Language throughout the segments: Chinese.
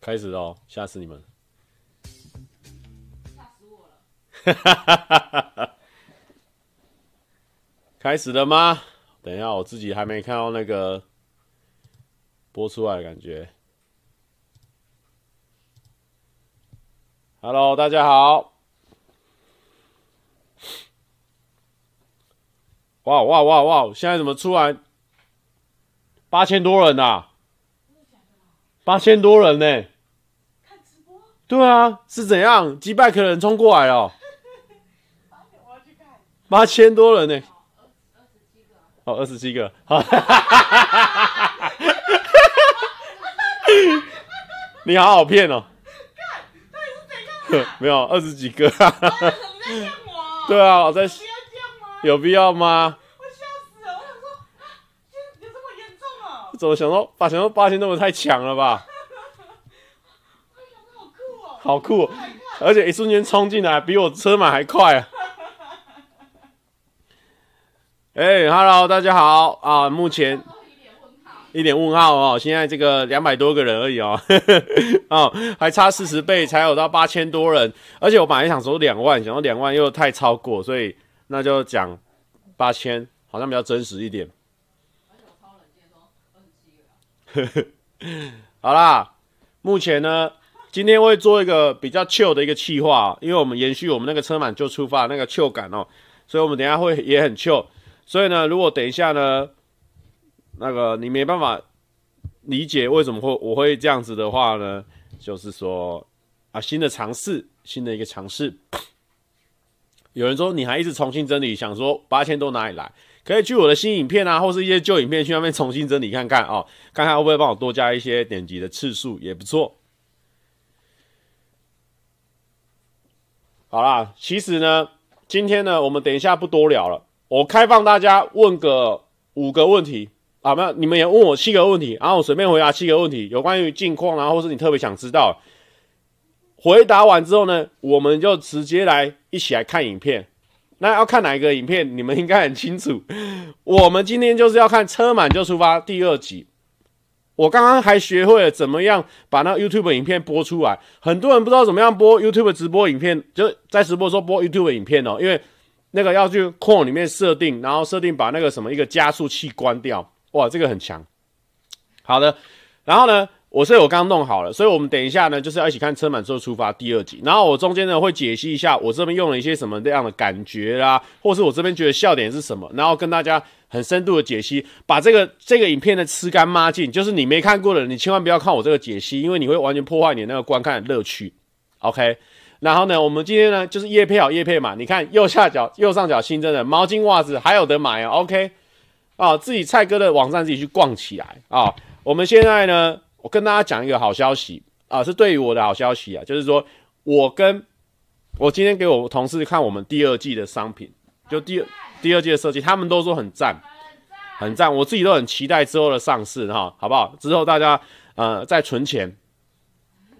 开始喽，吓死你们！吓死我了！开始了吗？等一下，我自己还没看到那个播出来的感觉。Hello，大家好！哇哇哇哇！现在怎么出来八千多人呐？八千多人呢？看直播？对啊，是怎样？击败客人冲过来了？八千多人呢？哦，二十七个。哦，二十七个。好，你好好骗哦。看，到底是怎样？没有，二十几个。对啊，我在。有必要吗？我吓死了！我想说，有这么严重啊？怎么想说八千八千多人太强了吧？好酷哦！好酷，而且一瞬间冲进来，比我车马还快啊！哎、欸、，Hello，大家好啊！目前一点问号哦，现在这个两百多个人而已哦，哦，还差四十倍才有到八千多人，而且我本来想说两万，想说两万又太超过，所以那就讲八千，好像比较真实一点。好啦，目前呢，今天会做一个比较 chill 的一个企划，因为我们延续我们那个车满就出发那个 chill 感哦，所以我们等一下会也很 chill。所以呢，如果等一下呢，那个你没办法理解为什么会我会这样子的话呢，就是说啊，新的尝试，新的一个尝试。有人说你还一直重新整理，想说八千多哪里来？可以去我的新影片啊，或是一些旧影片去那边重新整理看看哦，看看会不会帮我多加一些点击的次数，也不错。好啦，其实呢，今天呢，我们等一下不多聊了。我开放大家问个五个问题啊，没有，你们也问我七个问题，然后我随便回答七个问题，有关于近况，然后或是你特别想知道，回答完之后呢，我们就直接来一起来看影片。那要看哪一个影片，你们应该很清楚。我们今天就是要看《车满就出发》第二集。我刚刚还学会了怎么样把那 YouTube 影片播出来，很多人不知道怎么样播 YouTube 直播影片，就在直播的时候播 YouTube 影片哦，因为。那个要去控里面设定，然后设定把那个什么一个加速器关掉，哇，这个很强。好的，然后呢，我是我刚弄好了，所以我们等一下呢，就是要一起看车满之后出发第二集。然后我中间呢会解析一下我这边用了一些什么这样的感觉啦，或是我这边觉得笑点是什么，然后跟大家很深度的解析，把这个这个影片的吃干抹净。就是你没看过的，你千万不要看我这个解析，因为你会完全破坏你那个观看的乐趣。OK。然后呢，我们今天呢就是业配好业配嘛，你看右下角右上角新增的毛巾袜子还有得买哦，OK，啊，自己蔡哥的网站自己去逛起来啊。我们现在呢，我跟大家讲一个好消息啊，是对于我的好消息啊，就是说我跟我今天给我同事看我们第二季的商品，就第二第二季的设计，他们都说很赞，很赞，我自己都很期待之后的上市哈，好不好？之后大家呃再存钱。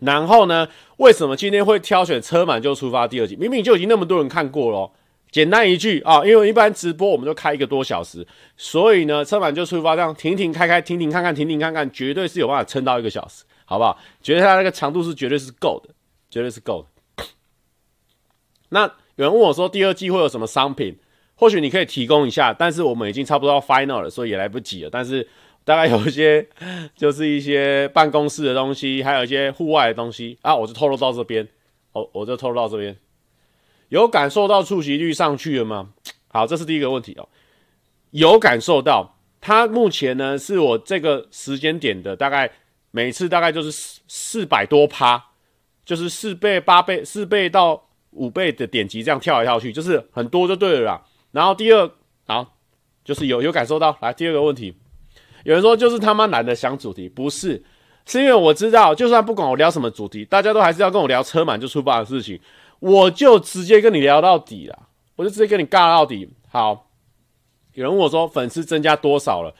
然后呢，为什么今天会挑选车满就出发第二集？明明就已经那么多人看过了。简单一句啊，因为一般直播我们就开一个多小时，所以呢，车满就出发这样停停开开，停停看看，停停看看，绝对是有办法撑到一个小时，好不好？觉得它那个长度是绝对是够的，绝对是够的。那有人问我说，第二季会有什么商品？或许你可以提供一下，但是我们已经差不多要 final 了，所以也来不及了。但是。大概有一些，就是一些办公室的东西，还有一些户外的东西啊，我就透露到这边，哦，我就透露到这边，有感受到触及率上去了吗？好，这是第一个问题哦，有感受到，它目前呢是我这个时间点的大概每次大概就是四四百多趴，就是四倍、八倍、四倍到五倍的点击这样跳来跳去，就是很多就对了啦。然后第二，好，就是有有感受到，来第二个问题。有人说就是他妈懒得想主题，不是，是因为我知道，就算不管我聊什么主题，大家都还是要跟我聊车满就出发的事情，我就直接跟你聊到底了，我就直接跟你尬到底。好，有人问我说粉丝增加多少了？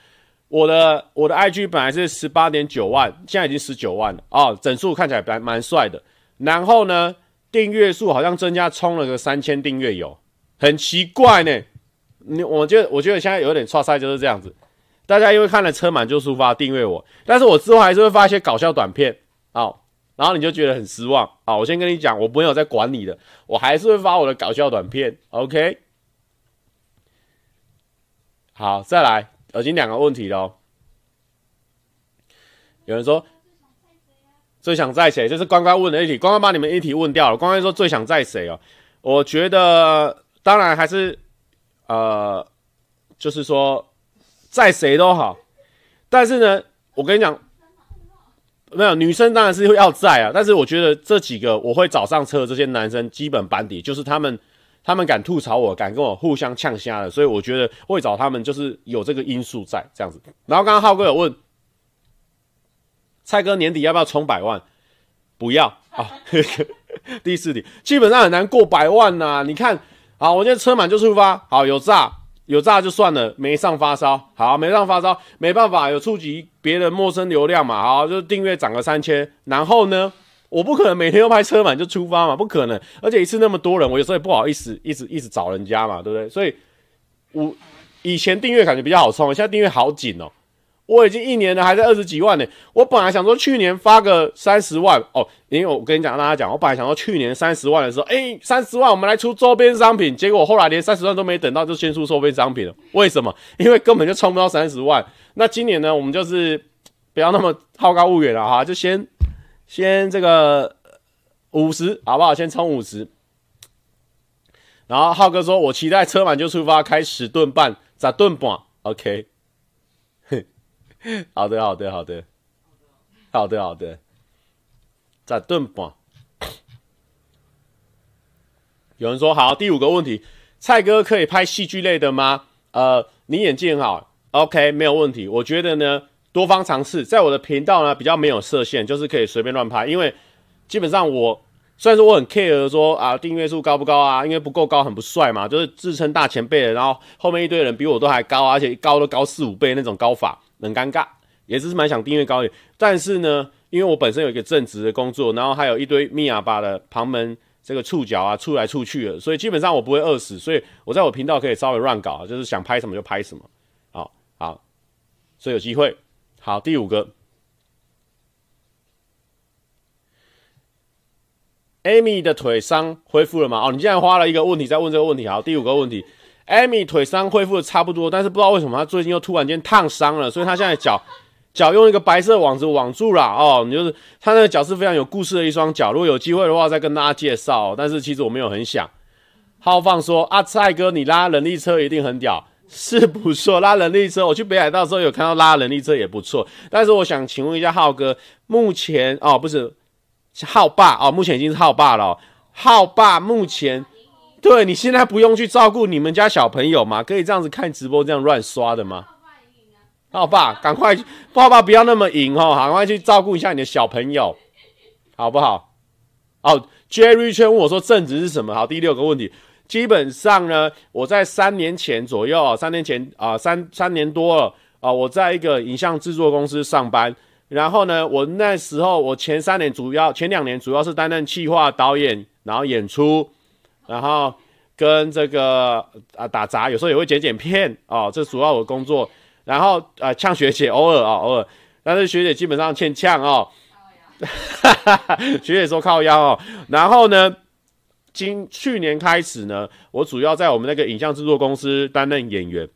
我的我的 IG 本来是十八点九万，现在已经十九万了哦，整数看起来蛮蛮帅的。然后呢，订阅数好像增加冲了个三千订阅有，很奇怪呢。你我觉得我觉得现在有点差赛就是这样子。大家因为看了车满就出发订阅我，但是我之后还是会发一些搞笑短片，好，然后你就觉得很失望啊。我先跟你讲，我没有在管你的，我还是会发我的搞笑短片。OK，好，再来，已经两个问题了。有人说最想载谁？这是关关问的一题，关关把你们一题问掉了。关关说最想载谁哦？我觉得当然还是呃，就是说在谁都好，但是呢，我跟你讲，没有女生当然是会要在啊，但是我觉得这几个我会找上车的这些男生基本班底，就是他们他们敢吐槽我，敢跟我互相呛虾的，所以我觉得会找他们就是有这个因素在这样子。然后刚刚浩哥有问。蔡哥年底要不要冲百万？不要啊！第四题基本上很难过百万呐、你看，好，我现在车满就出发。好，有炸有炸就算了，没上发烧。好，没上发烧，没办法，有触及别人陌生流量嘛。好，就订阅涨个三千。然后呢，我不可能每天都拍车满就出发嘛，不可能。而且一次那么多人，我有时候也不好意思一直一直找人家嘛，对不对？所以，我以前订阅感觉比较好冲，现在订阅好紧哦。我已经一年了，还在二十几万呢。我本来想说去年发个三十万哦，因为我跟你讲，大家讲，我本来想说去年三十万的时候，哎，三十万我们来出周边商品，结果后来连三十万都没等到，就先出周边商品了。为什么？因为根本就冲不到三十万。那今年呢，我们就是不要那么好高骛远了哈，就先先这个五十好不好？先冲五十。然后浩哥说，我期待车满就出发，开十吨半，十吨半，OK。好的，好的，好的，好的，好的，在盾吧。有人说好，第五个问题，蔡哥可以拍戏剧类的吗？呃，你演技很好，OK，没有问题。我觉得呢，多方尝试，在我的频道呢比较没有设限，就是可以随便乱拍。因为基本上我虽然说我很 care 说啊订阅数高不高啊，因为不够高很不帅嘛，就是自称大前辈的，然后后面一堆人比我都还高，而且高都高四五倍那种高法。很尴尬，也是蛮想订阅高一点，但是呢，因为我本身有一个正职的工作，然后还有一堆密哑巴的旁门这个触角啊，出来出去的，所以基本上我不会饿死，所以我在我频道可以稍微乱搞，就是想拍什么就拍什么，好好，所以有机会。好，第五个，Amy 的腿伤恢复了吗？哦，你现在花了一个问题在问这个问题，好，第五个问题。Amy 腿伤恢复的差不多，但是不知道为什么她最近又突然间烫伤了，所以她现在脚脚用一个白色网子网住了哦。你就是她那个脚是非常有故事的一双脚，如果有机会的话再跟大家介绍。但是其实我没有很想。浩放说：“阿、啊、蔡哥，你拉人力车一定很屌，是不错。拉人力车，我去北海道的时候有看到拉人力车也不错。但是我想请问一下浩哥，目前哦不是浩爸哦，目前已经是浩爸了、哦。浩爸目前。”对，你现在不用去照顾你们家小朋友吗？可以这样子看直播，这样乱刷的吗？好爸，赶快，爸爸不要那么赢哦，赶快去照顾一下你的小朋友，好不好？哦，Jerry 圈问我说正职是什么？好，第六个问题，基本上呢，我在三年前左右，三年前啊、三三年多了啊、我在一个影像制作公司上班，然后呢，我那时候我前三年主要，前两年主要是担任企划导演，然后演出。然后跟这个啊打杂，有时候也会剪剪片哦，这主要我的工作。然后啊呛学姐，偶尔啊偶尔，但是学姐基本上欠呛哦。学姐说靠腰哦。然后呢，今去年开始呢，我主要在我们那个影像制作公司担任演员。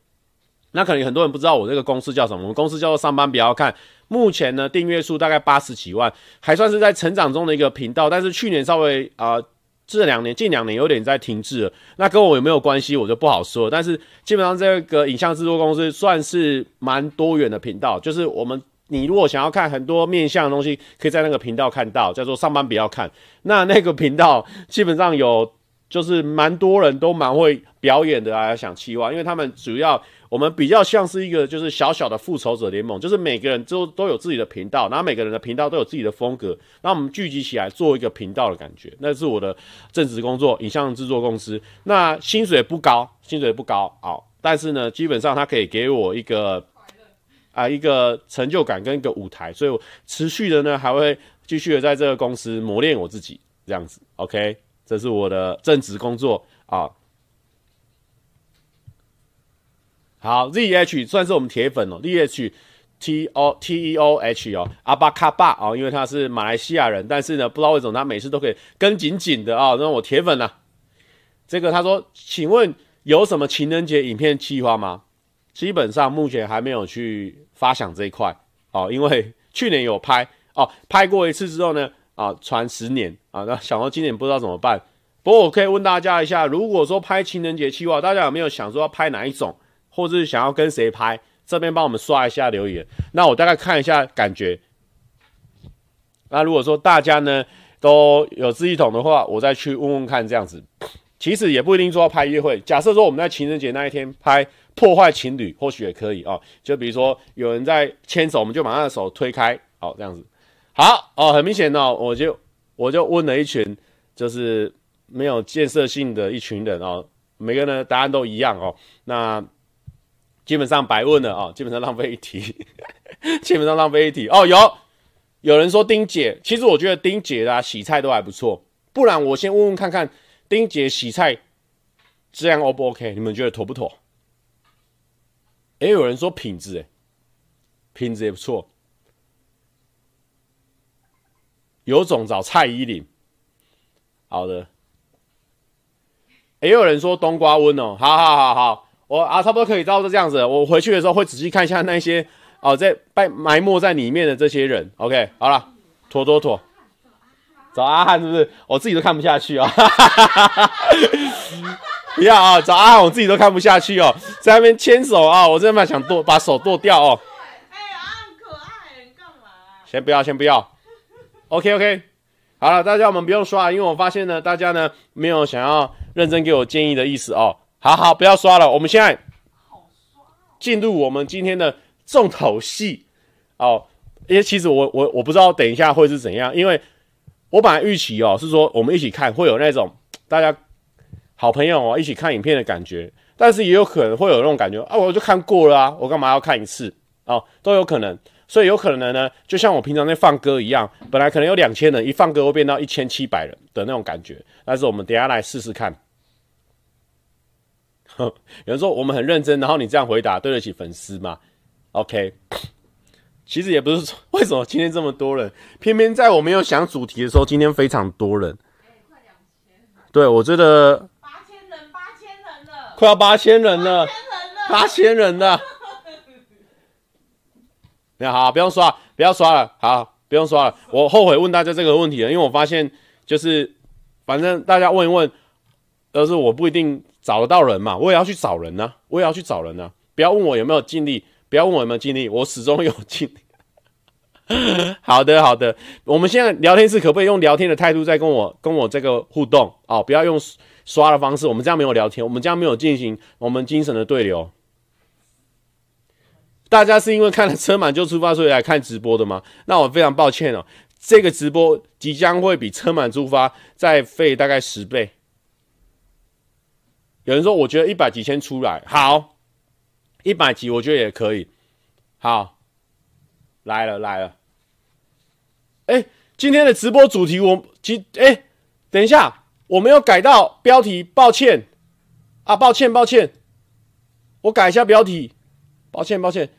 那可能很多人不知道我这个公司叫什么，我们公司叫做上班不要看。目前呢订阅数大概八十几万，还算是在成长中的一个频道。但是去年稍微啊。呃这两年近两年有点在停滞了，那跟我有没有关系，我就不好说。但是基本上这个影像制作公司算是蛮多元的频道，就是我们你如果想要看很多面向的东西，可以在那个频道看到，叫做上班不要看。那那个频道基本上有就是蛮多人都蛮会表演的啊，想期望，因为他们主要。我们比较像是一个就是小小的复仇者联盟，就是每个人都都有自己的频道，然后每个人的频道都有自己的风格，那我们聚集起来做一个频道的感觉。那是我的正职工作，影像制作公司。那薪水不高，薪水不高啊，但是呢，基本上它可以给我一个啊、一个成就感跟一个舞台，所以我持续的呢还会继续的在这个公司磨练我自己，这样子。OK，这是我的正职工作啊。好，ZH 算是我们铁粉哦。ZH T O T E O H 哦，阿巴卡巴哦，因为他是马来西亚人，但是呢，不知道为什么他每次都可以跟紧紧的啊，那、我铁粉呢、啊。这个他说，请问有什么情人节影片计划吗？基本上目前还没有去发想这一块哦，因为去年有拍哦，拍过一次之后呢，啊，传十年啊，那想到今年不知道怎么办。不过我可以问大家一下，如果说拍情人节计划，大家有没有想说要拍哪一种，或者是想要跟谁拍？这边帮我们刷一下留言，那我大概看一下感觉。那如果说大家呢都有志一同的话，我再去问问看这样子。其实也不一定说要拍约会，假设说我们在情人节那一天拍破坏情侣，或许也可以哦。就比如说有人在牵手，我们就把他的手推开，哦，这样子。好哦，很明显哦，我就我就问了一群就是没有建设性的一群人哦，每个人的答案都一样哦。那。基本上白问了啊、哦，基本上浪费一题，基本上浪费一题哦。有有人说丁姐，其实我觉得丁姐的、洗菜都还不错。不然我先问问看看，丁姐洗菜这样 O 不 OK？你们觉得妥不妥？哎，有人说品质，哎，品质也不错。有种找蔡依林。好的。也有人说冬瓜温哦，好好好好。我啊，差不多可以照着这样子。我回去的时候会仔细看一下那些哦，在被埋没在里面的这些人。OK，好了，妥妥妥，找阿汉是不是？我自己都看不下去啊、哦！不要啊，找阿汉，我自己都看不下去哦，在那边牵手啊，我真的蛮想剁，把手剁掉哦。哎呀，阿汉可爱，你干嘛？先不要，先不要。OK OK，好了，大家我们不用刷，因为我发现呢，大家呢没有想要认真给我建议的意思哦。好好，不要刷了。我们现在进入我们今天的重头戏哦。因为其实我我我不知道等一下会是怎样，因为我本来预期哦是说我们一起看会有那种大家好朋友哦一起看影片的感觉，但是也有可能会有那种感觉啊，我就看过了啊，我干嘛要看一次哦，都有可能。所以有可能呢，就像我平常在放歌一样，本来可能有两千人，一放歌会变到一千七百人的那种感觉。但是我们等一下来试试看。有人说我们很认真，然后你这样回答对得起粉丝吗？OK，其实也不是说为什么今天这么多人，偏偏在我没有想主题的时候，今天非常多人。对，我觉得八千人，八千人了，快要八千人了，八千人了。那好，不用刷，不要刷了，好，不用刷了。我后悔问大家这个问题了，因为我发现就是反正大家问一问，但是我不一定。找得到人嘛？我也要去找人呢、我也要去找人呢、不要问我有没有尽力，不要问我有没有尽力，我始终有尽力。好的，好的。我们现在聊天室可不可以用聊天的态度在跟我跟我这个互动哦？不要用刷的方式，我们这样没有聊天，我们这样没有进行我们精神的对流。大家是因为看了车满就出发，所以来看直播的吗？那我非常抱歉哦，这个直播即将会比车满出发再费大概十倍。有人说，我觉得一百几千出来好，一百几我觉得也可以。好，来了来了。哎，今天的直播主题我今哎，等一下，我没有改到标题，抱歉啊，抱歉抱歉，我改一下标题，抱歉抱歉，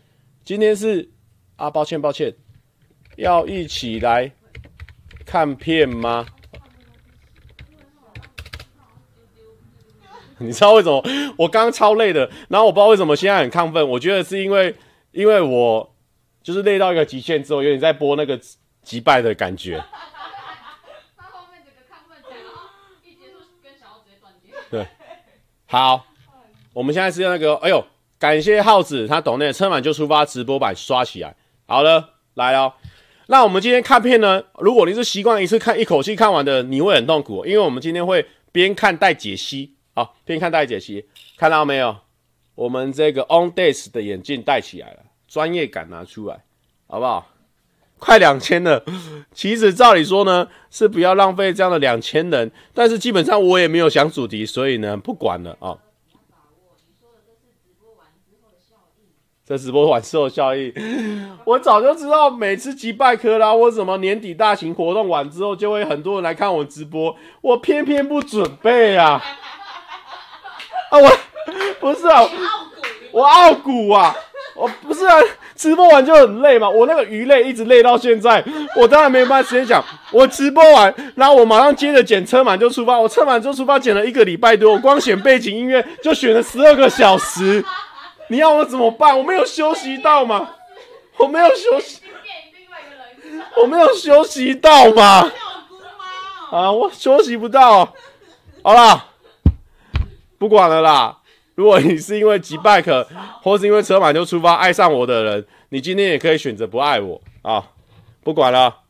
今天是啊，抱歉抱歉，要一起来看片吗？你知道为什么我刚刚超累的，然后我不知道为什么现在很亢奋。我觉得是因为，因为我就是累到一个极限之后，有点在播那个击败的感觉。他后面整个亢奋起来，然后一结束跟小奥直接断电。对，好，我们现在是用那个，哎呦，感谢耗子，他懂那个车满就出发直播版刷起来。好了，来了。那我们今天看片呢？如果你是习惯一次看一口气看完的，你会很痛苦，因为我们今天会边看带解析。好，边看带解析，看到没有？我们这个 On Days 的眼镜戴起来了，专业感拿出来，好不好？快两千了，其实照理说呢，是不要浪费这样的两千人，但是基本上我也没有想主题，所以呢，不管了啊。这直播完之后效益，我早就知道，每次击败科拉或什么年底大型活动完之后，就会很多人来看我直播，我偏偏不准备啊。啊，我不是啊，我傲骨啊，我不是啊，直播完就很累嘛，我那个鱼累一直累到现在，我当然没有办法时间讲。我直播完，然后我马上接着剪车满就出发，我车满就出发剪了一个礼拜多，我光选背景音乐就选了十二个小时，你要我怎么办？我没有休息到吗？我没有休息，我没有休息到吗？啊，我休息不到，好啦，不管了啦。如果你是因为急 bike 或是因为车满就出发爱上我的人，你今天也可以选择不爱我啊！不管了，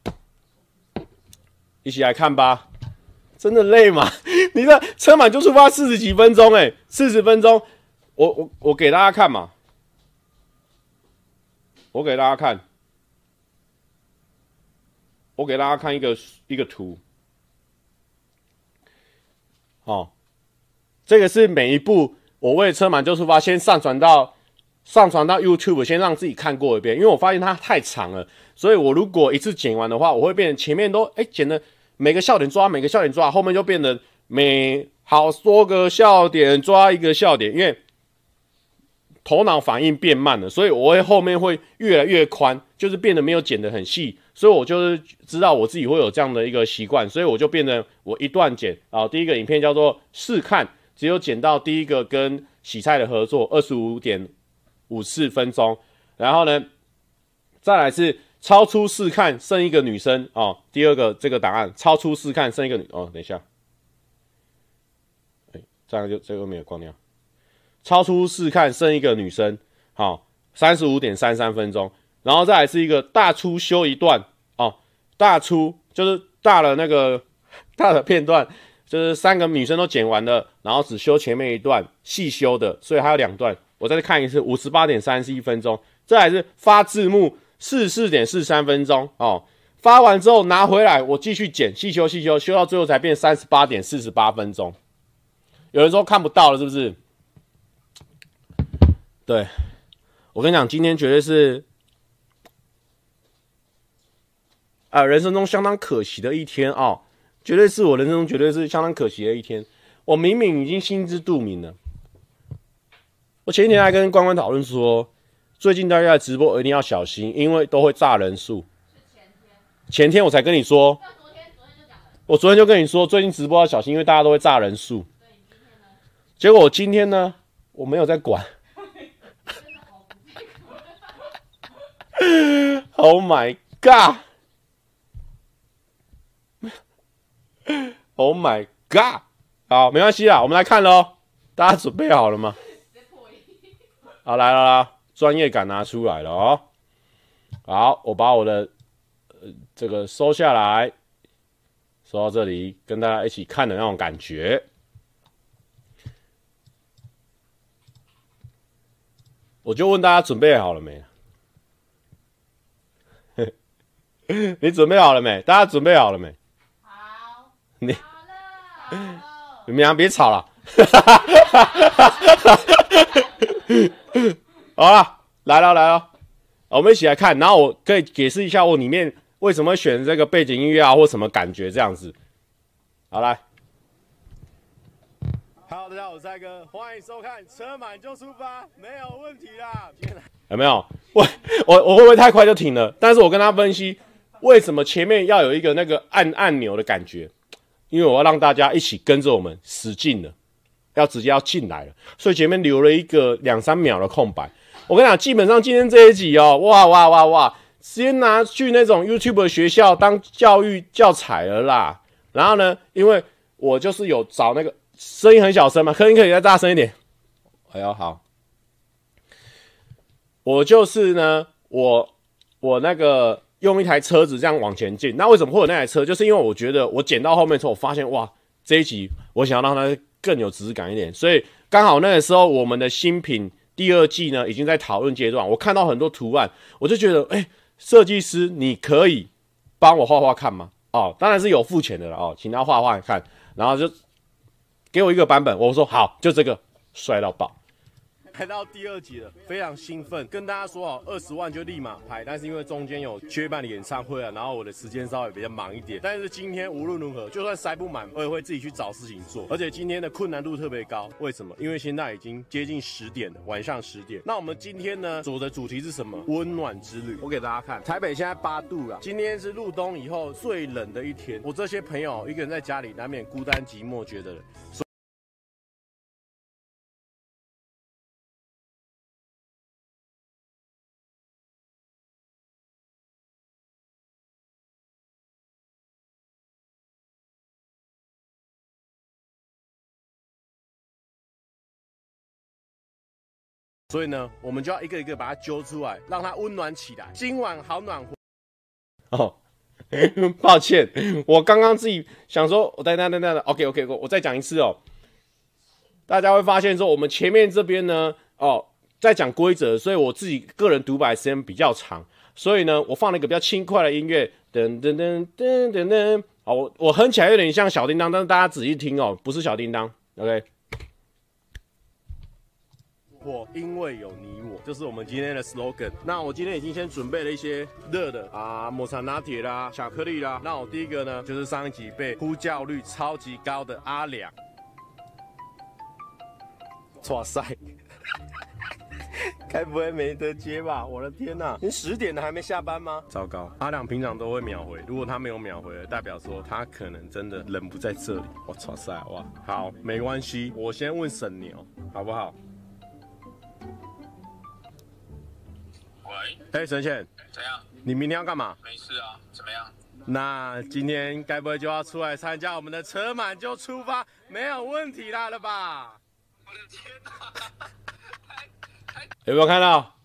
一起来看吧。真的累吗？你的车满就出发四十几分钟，哎，四十分钟，我我我给大家看嘛，我给大家看，我给大家看一个一个图，哦，这个是每一步。我为车满就出发，先上传到上传到 YouTube，先让自己看过一遍，因为我发现它太长了，所以我如果一次剪完的话，我会变前面都哎、剪的每个笑点抓，每个笑点抓，后面就变得每好多个笑点抓一个笑点，因为头脑反应变慢了，所以我会后面会越来越宽，就是变得没有剪得很细，所以我就是知道我自己会有这样的一个习惯，所以我就变成我一段剪啊，第一个影片叫做试看。只有剪到第一个跟洗菜的合作，二十五点五四分钟，然后呢，再来是超出试看剩一个女生哦，第二个这个答案超出试看剩一个女哦，等一下，哎，这样就这个没有关掉，超出试看剩一个女生，好、三十五点三三分钟，然后再来是一个大出修一段哦，大出就是大了那个 大的片段。就是三个女生都剪完了，然后只修前面一段细修的，所以还有两段，我再看一次，五十八点三十一分钟。这还是发字幕四十四点四三分钟哦。发完之后拿回来，我继续剪细修细修，修到最后才变三十八点四十八分钟。有人说看不到了，是不是？对，我跟你讲，今天绝对是啊，人生中相当可惜的一天哦。绝对是我人生中绝对是相当可惜的一天。我明明已经心知肚明了。我前几天还跟关关讨论说，最近大家在直播一定要小心，因为都会炸人数。前天，前天我才跟你说。昨天，昨天就讲。我昨天就跟你说，最近直播要小心，因为大家都会炸人数。结果我今天呢，我没有在管。Oh my god！Oh my god！好，没关系啦，我们来看喽。大家准备好了吗？好，来了啦，专业感拿出来了哦。好，我把我的呃这个收下来，收到这里，跟大家一起看的那种感觉。我就问大家准备好了没？你准备好了没？大家准备好了没？好你，你们俩别吵了。好了，来了来了，我们一起来看，然后我可以解释一下我里面为什么会选这个背景音乐啊，或什么感觉这样子。好来，Hello，大家好，我是蔡哥，欢迎收看《车满就出发》，没有问题啦。有没有？我我我会不会太快就停了？但是我跟他分析为什么前面要有一个那个按按钮的感觉。因为我要让大家一起跟着我们使劲了，要直接要进来了，所以前面留了一个两三秒的空白。我跟你讲，基本上今天这一集哦，哇哇哇哇，直接拿去那种 YouTube 学校当教育教材了啦。然后呢，因为我就是有找那个声音很小声嘛，可以可以再大声一点。哎呦好，我就是呢，我我那个。用一台车子这样往前进，那为什么会有那台车？就是因为我觉得我剪到后面之后，我发现哇，这一集我想要让它更有质感一点，所以刚好那个时候我们的新品第二季呢已经在讨论阶段。我看到很多图案，我就觉得，哎、设计师你可以帮我画画看吗？哦，当然是有付钱的了哦，请他画画看，然后就给我一个版本，我说好，就这个帅到爆。来到第二集了，非常兴奋，跟大家说好，二十万就立马拍，但是因为中间有缺半的演唱会啊，然后我的时间稍微比较忙一点，但是今天无论如何，就算塞不满，我也会自己去找事情做，而且今天的困难度特别高，为什么？因为现在已经接近十点了，晚上十点。那我们今天呢，走的主题是什么？温暖之旅。我给大家看，台北现在八度了，今天是入冬以后最冷的一天。我这些朋友一个人在家里，难免孤单寂寞，觉得。所以呢，我们就要一个一个把它揪出来，让它温暖起来。今晚好暖和。哦，抱歉，我刚刚自己想说，我等等等等，OK OK，我再讲一次哦。大家会发现说，我们前面这边呢，哦，在讲规则，所以我自己个人独白时间比较长，所以呢，我放了一个比较轻快的音乐，噔噔噔噔噔噔。好，我我哼起来有点像小叮当，但是大家仔细听哦，不是小叮当，OK。我因为有你我，就是我们今天的 slogan。那我今天已经先准备了一些热的啊，抹茶拿铁啦，巧克力啦。那我第一个呢，就是上一集被呼叫率超级高的阿良。哇塞，该不会没得接吧？我的天哪，你十点了还没下班吗？糟糕，阿良平常都会秒回，如果他没有秒回，代表说他可能真的人不在这里。我操塞，哇，好，没关系，我先问沈牛，好不好？哎，神仙，怎样？你明天要干嘛？没事啊，怎么样？那今天该不会就要出来参加我们的车满就出发，没有问题啦了吧？我的天哪！有没有看到？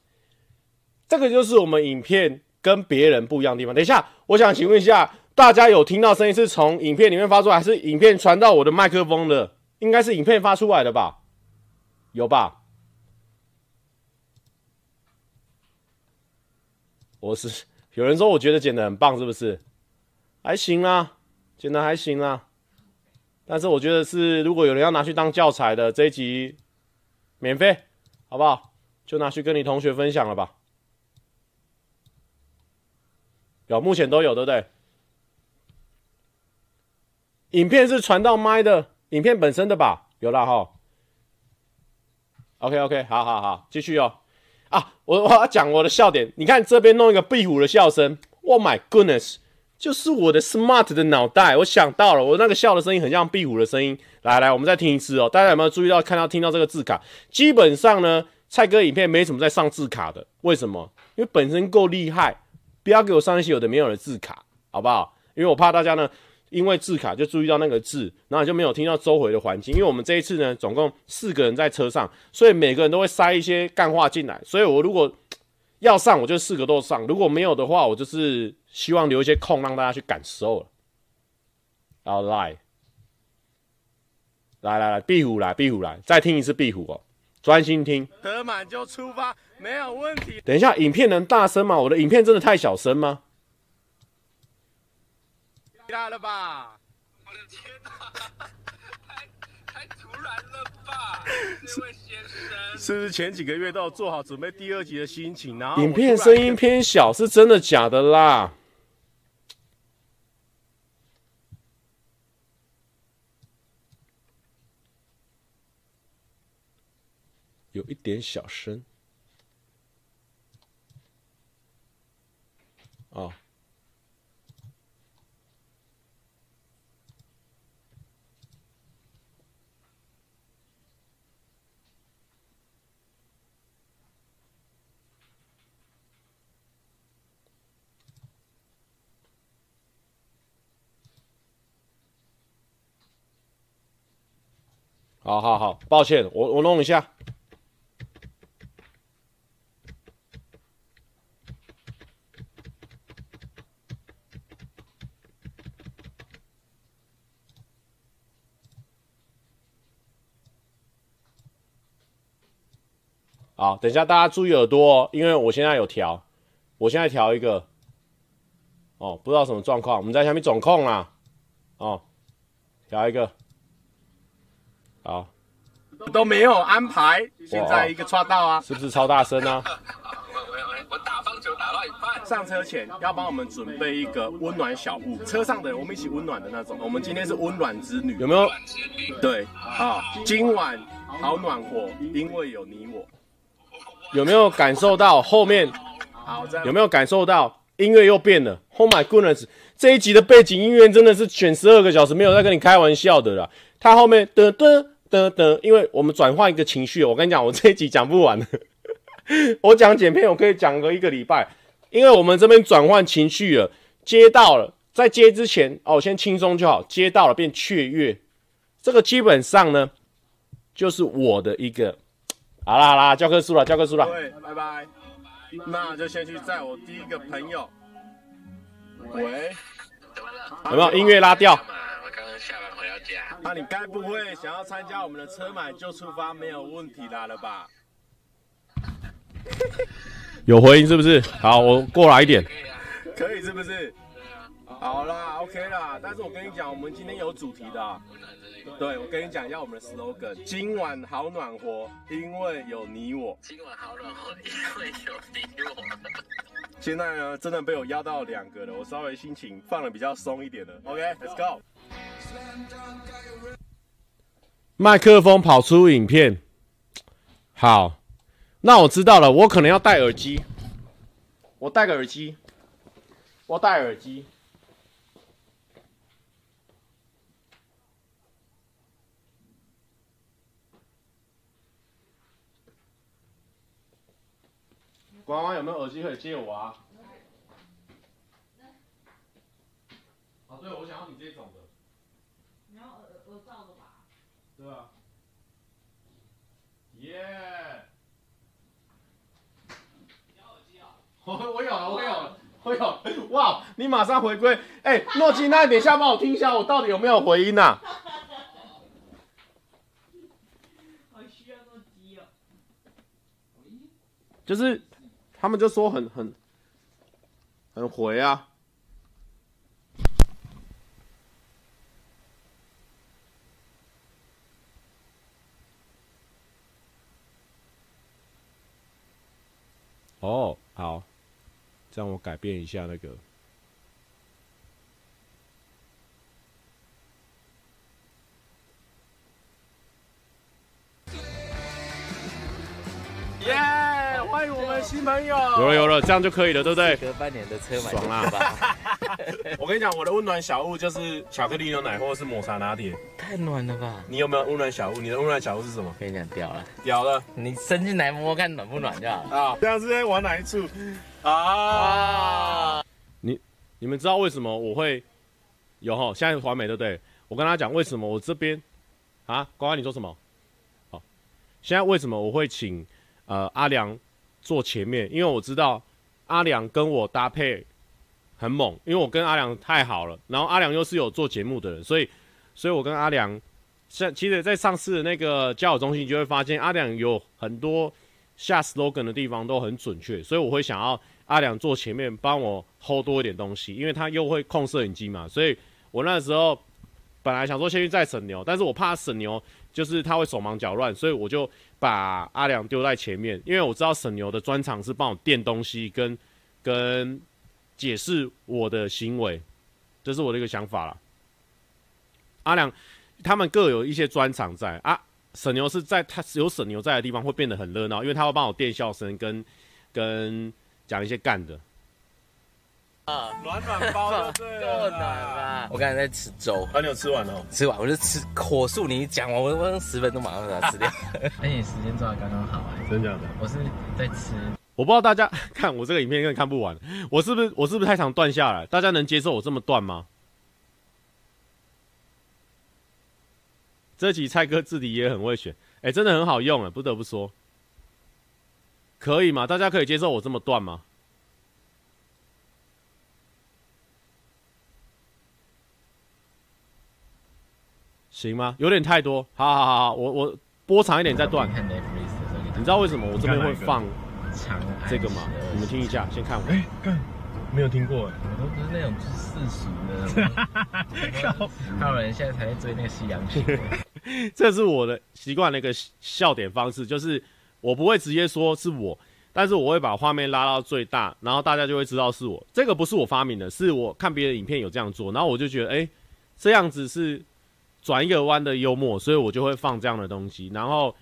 这个就是我们影片跟别人不一样的地方。等一下，我想请问一下，大家有听到声音是从影片里面发出来，还是影片传到我的麦克风的？应该是影片发出来的吧？有吧？我是有人说，我觉得剪的很棒，是不是？还行啦，剪的还行啦。但是我觉得是，如果有人要拿去当教材的，这一集免费，好不好？就拿去跟你同学分享了吧。有，目前都有，对不对？影片是传到麦的，影片本身的吧？有了哈。OK OK，好好好，继续哦。啊，我我要讲我的笑点。你看这边弄一个壁虎的笑声，Oh my goodness，就是我的 smart 的脑袋。我想到了，我那个笑的声音很像壁虎的声音。来来，我们再听一次哦。大家有没有注意到、看到、听到这个字卡？基本上呢，蔡哥影片没什么在上字卡的。为什么？因为本身够厉害，不要给我上一些有的没有的字卡，好不好？因为我怕大家呢。因为字卡就注意到那个字，然后就没有听到周围的环境。因为我们这一次呢，总共四个人在车上，所以每个人都会塞一些干话进来。所以我如果要上，我就四个都上；如果没有的话，我就是希望留一些空让大家去感受了。好，来，来来来，壁虎来，壁虎来，再听一次壁虎哦，专心听。得满就出发，没有问题。等一下，影片能大声吗？我的影片真的太小声吗？大了吧！我的天哪，太太突然了吧，这位先生。是不是前几个月都有做好准备第二集的心情？然后影片声音偏小，是真的假的啦？有一点小声。好好好，抱歉，我我弄一下。好，等一下大家注意耳朵哦，因为我现在有调，我现在调一个。哦，不知道什么状况，我们在下面总控啦。哦，调一个。好，都没有安排，现在一个刷到啊，是不是超大声啊？我我我我打棒球打到一半，上车前要帮我们准备一个温暖小物，车上的人我们一起温暖的那种。我们今天是温暖之旅，有没有？对，好，今晚好暖和，因为有你我。有没有感受到后面？好，有没有感受到音乐又变了？Oh my goodness！这一集的背景音乐真的是选十二个小时，没有在跟你开玩笑的啦。它后面的的的的，因为我们转换一个情绪。我跟你讲，我这一集讲不完了。我讲剪片，我可以讲个一个礼拜，因为我们这边转换情绪了，接到了，在接之前哦，先轻松就好。接到了变雀跃，这个基本上呢，就是我的一个。好啦好啦，教科书了，教科书了。对，拜拜。那就先去载我第一个朋友。喂，有没有音乐拉掉？那你该不会想要参加我们的车买就出发没有问题啦了吧？有回音是不是？好，我过来一点。可以是不是？好啦，OK 啦。但是我跟你讲，我们今天有主题的。对，我跟你讲一下我们的 slogan：今晚好暖和，因为有你我。今晚好暖和，因为有你我。现在呢，真的被我压到两个了，我稍微心情放的比较松一点了。OK，Let's go。麦克风跑出影片，好，那我知道了，我可能要戴耳机，我戴个耳机，我戴耳机。娃娃有没有耳机可以借我啊？啊，对，我想要你这种的。你要耳耳罩的吧？对啊。耶、yeah！你要耳机啊？我我有了，我有了，我有。哇，你马上回归。哎、欸，诺基，那你等一下帮我听一下，我到底有没有回音呐、啊？好需要诺基哦。就是。他们就说很很很回啊！哦，好，这样我改变一下那个。新朋友有了有了，这样就可以了，对不对？隔半年的车买爽啦！我跟你讲，我的温暖小物就是巧克力牛奶或者是抹茶拿铁，太暖了吧？你有没有温暖小物？你的温暖小物是什么？跟你讲屌了，屌了。你伸进来摸摸看暖不暖就好了。啊，这样是在玩哪一处？啊！你你们知道为什么我会有哈？现在是环美对不对？我跟他讲为什么我这边啊，乖乖你说什么？好，现在为什么我会请呃阿良？坐前面，因为我知道阿良跟我搭配很猛，因为我跟阿良太好了。然后阿良又是有做节目的人，所以，所以我跟阿良，像其实，在上次的那个交友中心，就会发现阿良有很多下 slogan 的地方都很准确，所以我会想要阿良坐前面帮我 hold 多一点东西，因为他又会控摄影机嘛。所以我那时候本来想说先去载沈牛，但是我怕沈牛就是他会手忙脚乱，所以我就。把阿良丢在前面，因为我知道沈牛的专长是帮我垫东西跟跟解释我的行为，这是我的一个想法啦。阿良他们各有一些专长在啊，沈牛是在他有沈牛在的地方会变得很热闹，因为他会帮我垫笑声跟跟讲一些干的。啊，暖暖包对，够暖啦！我刚才在吃粥，啊，你有吃完了？吃完，我就吃火速。你讲完，我我用十分钟马上把它吃掉。而且时间抓的刚刚好哎，真的假的？我是在吃，我不知道大家 看我这个影片根本看不完，我是不是我是不是太常断下来？大家能接受我这么断吗？这集蔡哥字体也很会选，哎，真的很好用哎，不得不说，可以吗？大家可以接受我这么断吗？行吗？有点太多。好好好好，我我播长一点再断。你知道为什么我这边会放这个吗？你们听一下，先看我。哎，干，没有听过哎。我都不是那种世俗的。还有人现在才在追那个西洋剧。这是我的习惯的一个笑点方式，就是我不会直接说是我，但是我会把画面拉到最大，然后大家就会知道是我。这个不是我发明的，是我看别的影片有这样做，然后我就觉得，哎，这样子是转一个弯的幽默，所以我就会放这样的东西。然后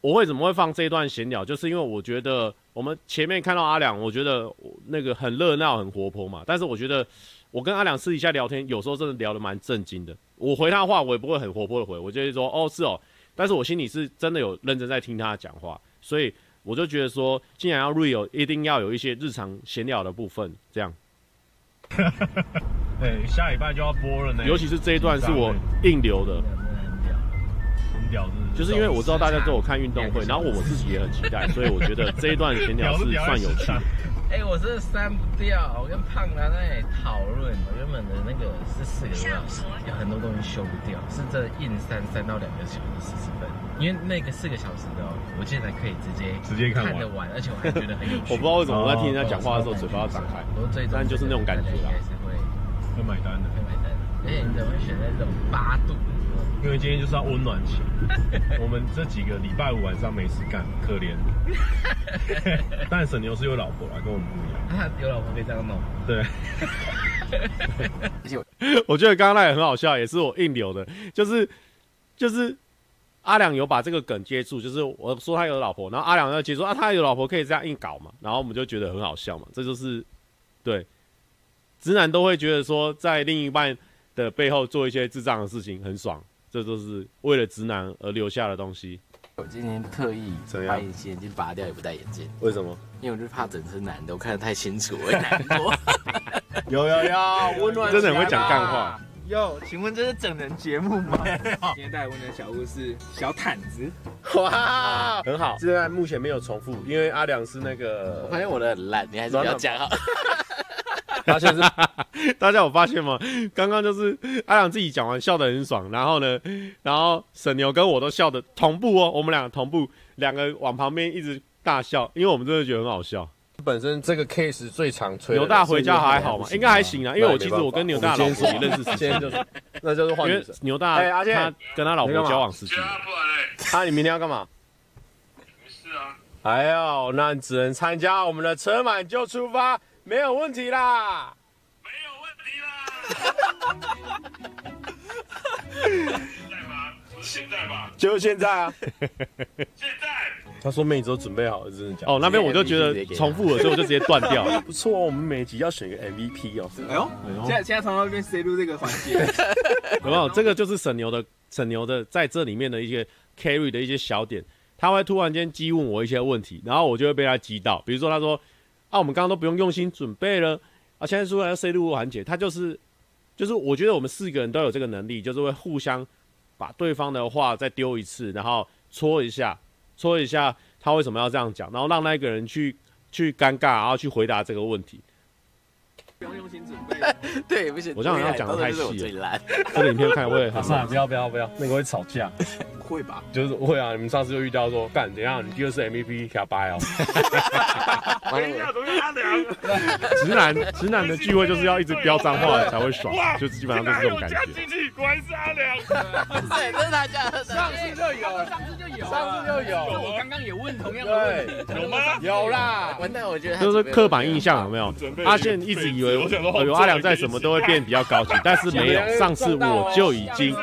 我为什么会放这一段闲聊，就是因为我觉得我们前面看到阿良，我觉得那个很热闹、很活泼嘛，但是我觉得。我跟阿良私底下聊天，有时候真的聊得蛮正经的。我回他话，我也不会很活泼的回，我就会说哦是哦，但是我心里是真的有认真在听他讲话，所以我就觉得说，既然要 real，一定要有一些日常闲聊的部分，这样。对，下礼拜就要播了呢。尤其是这一段是我硬留的，很屌，就是因为我知道大家都有看运动会，然后我我自己也很期待，所以我觉得这一段闲聊是算有趣的。哎、欸，我真的删不掉。我跟胖男在讨本的那个是四个多小时，有很多东西修不掉，是这硬三三到两个小时四十分。因为那个四个小时的，我现在可以直接直接看得完，而且我还觉得很有趣。我不知道为什么我在听人家讲话的时候嘴巴要张开，但就是那种感觉啦。会会买单的，会买单的。而且你怎么会选在这种八度？因为今天就是要温暖期，我们这几个礼拜五晚上没事干，可怜。但沈牛是有老婆啊，跟我们不一样。他 有老婆可以这样弄。对。我觉得刚刚那也很好笑，也是我硬留的，就是就是阿良有把这个梗接住，就是我说他有老婆，然后阿良要接住啊，他有老婆可以这样硬搞嘛，然后我们就觉得很好笑嘛，这就是对直男都会觉得说，在另一半的背后做一些智障的事情很爽。这都是为了直男而留下的东西。我今天特意把隐形眼镜拔掉，也不戴眼镜。为什么？因为我就怕整身男的，我看得太清楚，我会难过。有有有，温暖。真的很会讲干话。哟，请问这是整人节目吗？今天带来温暖小物是小毯子。哇，很好。现在目前没有重复，因为阿良是那个。我发现我的很烂，你还是不要讲好。发现是，大家有发现吗？刚刚就是阿良自己讲完笑得很爽，然后呢，然后沈牛跟我都笑得同步哦，我们两个同步，两个往旁边一直大笑，因为我们真的觉得很好笑。本身这个 case 最常吹，牛大回家还好吗？应该还行啊，因为我其实我跟牛大老婆也认识时间就是，那就是换。因为牛大他跟他老婆交往十几年。他你明天要干嘛？没事啊。哎呦，那只能参加我们的车满就出发。没有问题啦，没有问题啦。现在吗？现在吧，就现在啊。现在。他说妹子都准备好了，真的假的？哦，那边我就觉得重复了，所以我就直接断掉了。不错哦，我们每集要选一个 MVP 哦。哎呦，现在现在从那边塞入这个环节，有没有？这个就是沈牛的沈牛的在这里面的一些 carry 的一些小点，他会突然间激问我一些问题，然后我就会被他激到。比如说他说。啊，我们刚刚都不用用心准备了啊！现在出来要 C 路环节，他就是，就是我觉得我们四个人都有这个能力，就是会互相把对方的话再丢一次，然后戳一下，说一下他为什么要这样讲，然后让那个人去去尴尬，然后去回答这个问题。不用用心准备，对，不行。我这样好像讲的太细了，这个影片看会很算了，不要不要不要，那个会吵架。不会吧？就是会啊！你们上次就遇到说，干怎样？你第二次 MVP 给他掰哦。直男直男的聚会就是要一直飙脏话才会爽，就基本上都是这种感觉。进去果然是阿良。对，这是他讲的。上次就有，上次就有，上次就有。我刚刚也问同样的问题，有吗？有啦。完蛋，我觉得就是刻板印象有没有？阿健一直以为有阿良在，什么都会变比较高级，但是没有。上次我就已经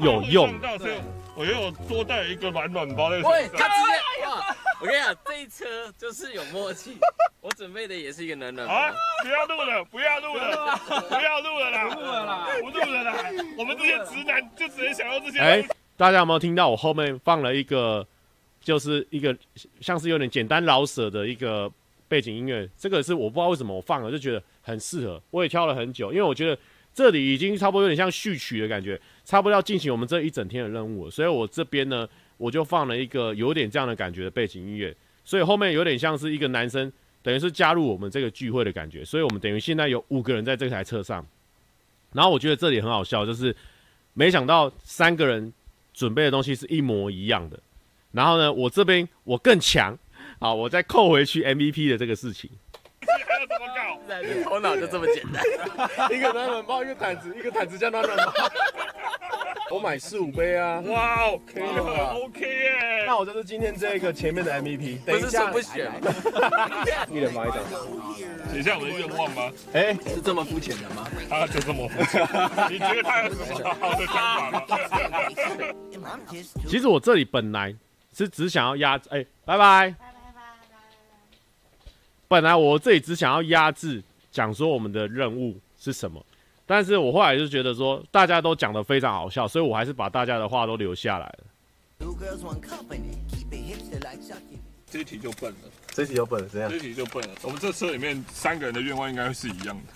有用。我又有多带一个暖暖包在身上。他直接哇！我跟你讲，这一车就是有默契。我准备的也是一个暖暖包。啊！不要录了，不要录了，不要录了啦！不录了啦！不录了啦！我们这些直男就只能想要这些。哎，大家有没有听到我后面放了一个，就是一个像是有点简单老舍的一个背景音乐？这个是我不知道为什么我放了，就觉得很适合。我也挑了很久，因为我觉得。这里已经差不多有点像序曲的感觉，差不多要进行我们这一整天的任务，所以我这边呢，我就放了一个有点这样的感觉的背景音乐，所以后面有点像是一个男生，等于是加入我们这个聚会的感觉，所以我们等于现在有五个人在这台车上，然后我觉得这里很好笑，就是没想到三个人准备的东西是一模一样的，然后呢，我这边我更强，好，我再扣回去 MVP 的这个事情。头脑就这么简单，一个暖暖包，一个毯子，一个毯子加暖暖包。我买四五杯啊。哇，OK 的，OK 耶。那我就是今天这个前面的 MVP。等一下不选吗？一人发一张。写下我的愿望吗？哎，是这么肤浅的吗？他就这么肤浅。你觉得他有什么好的想法吗？其实我这里本来是只想要压，哎，拜拜。本来我这里只想要压制，讲说我们的任务是什么。但是我后来就觉得说，大家都讲的非常好笑，所以我还是把大家的话都留下来了。这一题就笨了，这一题就笨了，这样。这一题就笨了。我们这车里面三个人的愿望应该是一样的。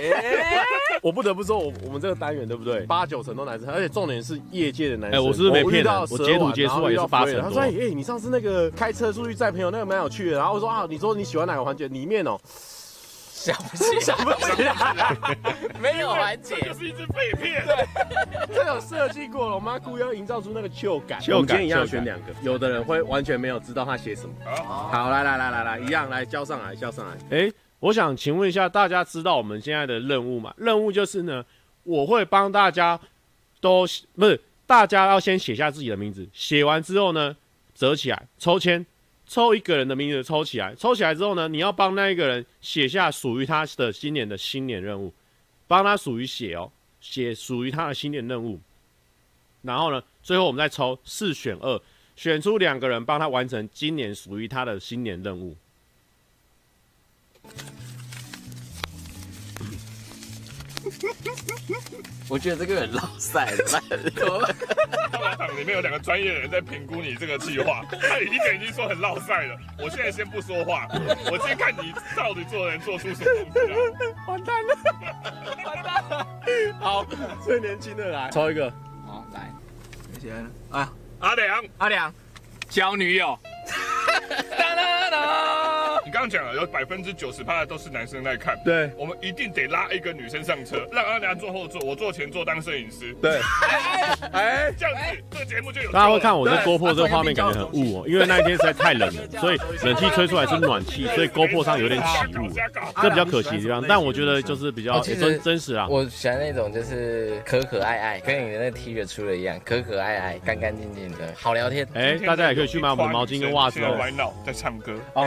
欸、我不得不说，我我们这个单元对不对？八九成都男生，而且重点是业界的男生。哎、欸，我是不是没骗到？我，我截图截出来也是八成。他说：“哎、欸，你上次那个开车出去载朋友，那个蛮有趣的。”然后我说：“啊，你说你喜欢哪个环节？里面哦。”想不起，想不起来，没有环节，就是一只废片。对，这有设计过了，我妈故意要营造出那个旧感。秋感一样选两个，有的人会完全没有知道他写什么。好，好，来来来来来，一样来交上来，交上来。哎、欸，我想请问一下，大家知道我们现在的任务吗？任务就是呢，我会帮大家都不是，大家要先写下自己的名字，写完之后呢，折起来抽签。抽一个人的名字，抽起来，抽起来之后呢，你要帮那一个人写下属于他的新年的新年任务，帮他属于写哦，写属于他的新年任务。然后呢，最后我们再抽四选二，选出两个人帮他完成今年属于他的新年任务。我觉得这个很老赛的，大马场里面有两个专业的人在评估你这个计划，他已经已经说很老赛了。我现在先不说话，我先看你到底做人做出什么东西来。完蛋了，完蛋了。好，最年轻的来抽一个。好，来，谁先？啊，阿良，阿良，交女友。你刚刚讲了，有百分之九十趴的都是男生在看。对，我们一定得拉一个女生上车，让阿良坐后座，我坐前座当摄影师。对，哎，这样子这个节目就有。大家会看我在 GoPro 这个画面，感觉很雾哦，因为那一天实在太冷了，所以冷气吹出来是暖气，所以 GoPro 上有点起雾，这比较可惜的地方。但我觉得就是比较真真实啊。我喜欢那种就是可可爱爱，跟你的那个 T 恤出的一样，可可爱爱，干干净净的，好聊天。哎，大家也可以去买我们的毛巾跟袜子哦。歪脑在唱歌。哦，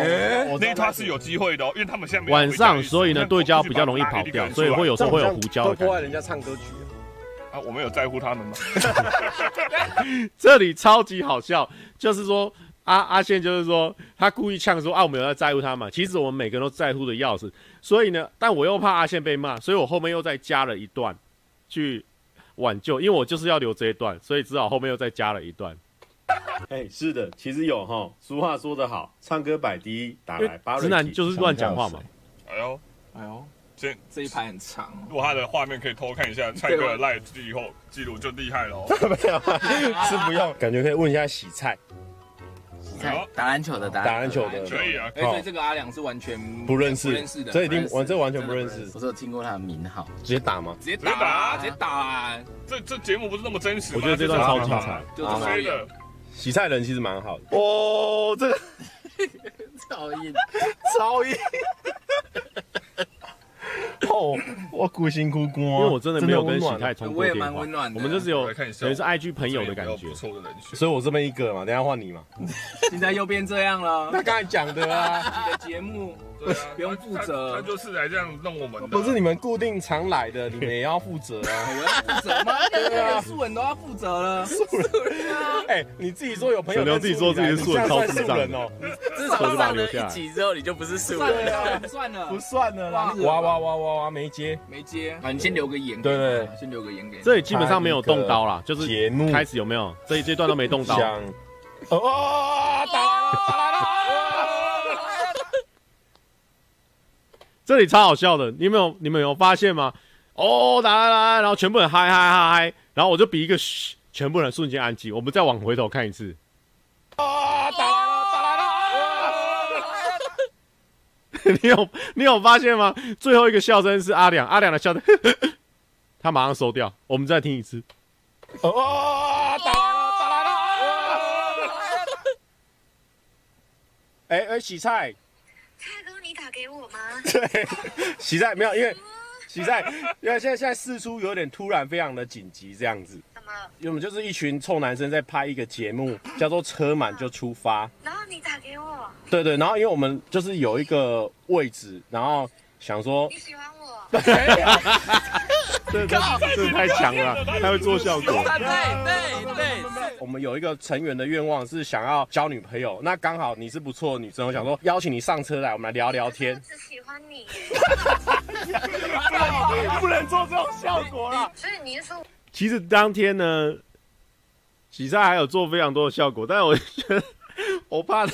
我那他是有机会的哦，因为他们现在晚上，所以呢对焦比较容易跑掉，所以会有时候会有胡椒的。破坏人家唱歌曲啊！我们有在乎他们吗？这里超级好笑，就是说阿阿宪就是说他故意呛说啊，我们有在在乎他嘛？其实我们每个人都在乎的要死，所以呢，但我又怕阿宪被骂，所以我后面又再加了一段去挽救，因为我就是要留这一段，所以只好后面又再加了一段。哎、欸，是的，其实有哈。俗话说得好，唱歌摆第一，打来巴。直男就是乱讲话嘛。哎呦，哎呦，这这一排很长。如果他的画面可以偷看一下蔡哥的 live 以后记录，就厉害了。没有，是不用。感觉可以问一下洗菜。洗菜，打篮球的，打打篮球的，可以啊。哎，所以这个阿良是完全不认识，不认识的。这一定，完这完全不认识。我是有听过他的名号。直接打吗？直接打，直接打。这这节目不是那么真实。我觉得这段超精彩，就这个。洗菜人其实蛮好的。哦，这个。超硬，超硬。哦，我孤心孤孤，因为我真的没有跟洗菜通过电话，我也蛮温暖的。我们就是有等于是 IG 朋友的感觉，所以我这边一个嘛，等下换你嘛。现在又变这样了，他刚才讲的啊，你的节目。对啊，不用负责，他就是来这样弄我们的。不是你们固定常来的，你们也要负责啊！我要负责吗？对啊，素人都要负责了。素人啊！哎，你自己说有朋友，你自己说自己是素人，超智障哦！自从上了一集之后，你就不是素人了。不算了，不算了啦！哇哇哇哇哇，没接，没接啊！你先留个言，对对，先留个言给。这里基本上没有动刀啦，就是节目开始有没有？这一阶段都没动刀。哦，打来了，打来了！这里超好笑的，你们有你们有发现吗？哦，来来来，然后全部人嗨嗨嗨嗨，然后我就比一个嘘，全部人瞬间安静。我们再往回头看一次。啊，打来了，打来了！你有你有发现吗？最后一个笑声是阿良，阿良的笑声，他马上收掉。我们再听一次。哦，打来了，打来了！哎哎，洗菜。菜哥，你打给我吗？对，洗菜没有，因为洗菜，因为现在现在事出有点突然，非常的紧急这样子。我们就是一群臭男生在拍一个节目，叫做《车满就出发》。然后你打给我，对对，然后因为我们就是有一个位置，然后想说你，喜欢我？这这这太强了，他会做效果。对对对，我们有一个成员的愿望是想要交女朋友，那刚好你是不错的女生，我想说邀请你上车来，我们来聊聊天。只喜欢你耶，不能做这种效果啦。所以你是说其实当天呢，喜菜还有做非常多的效果，但是我觉得我怕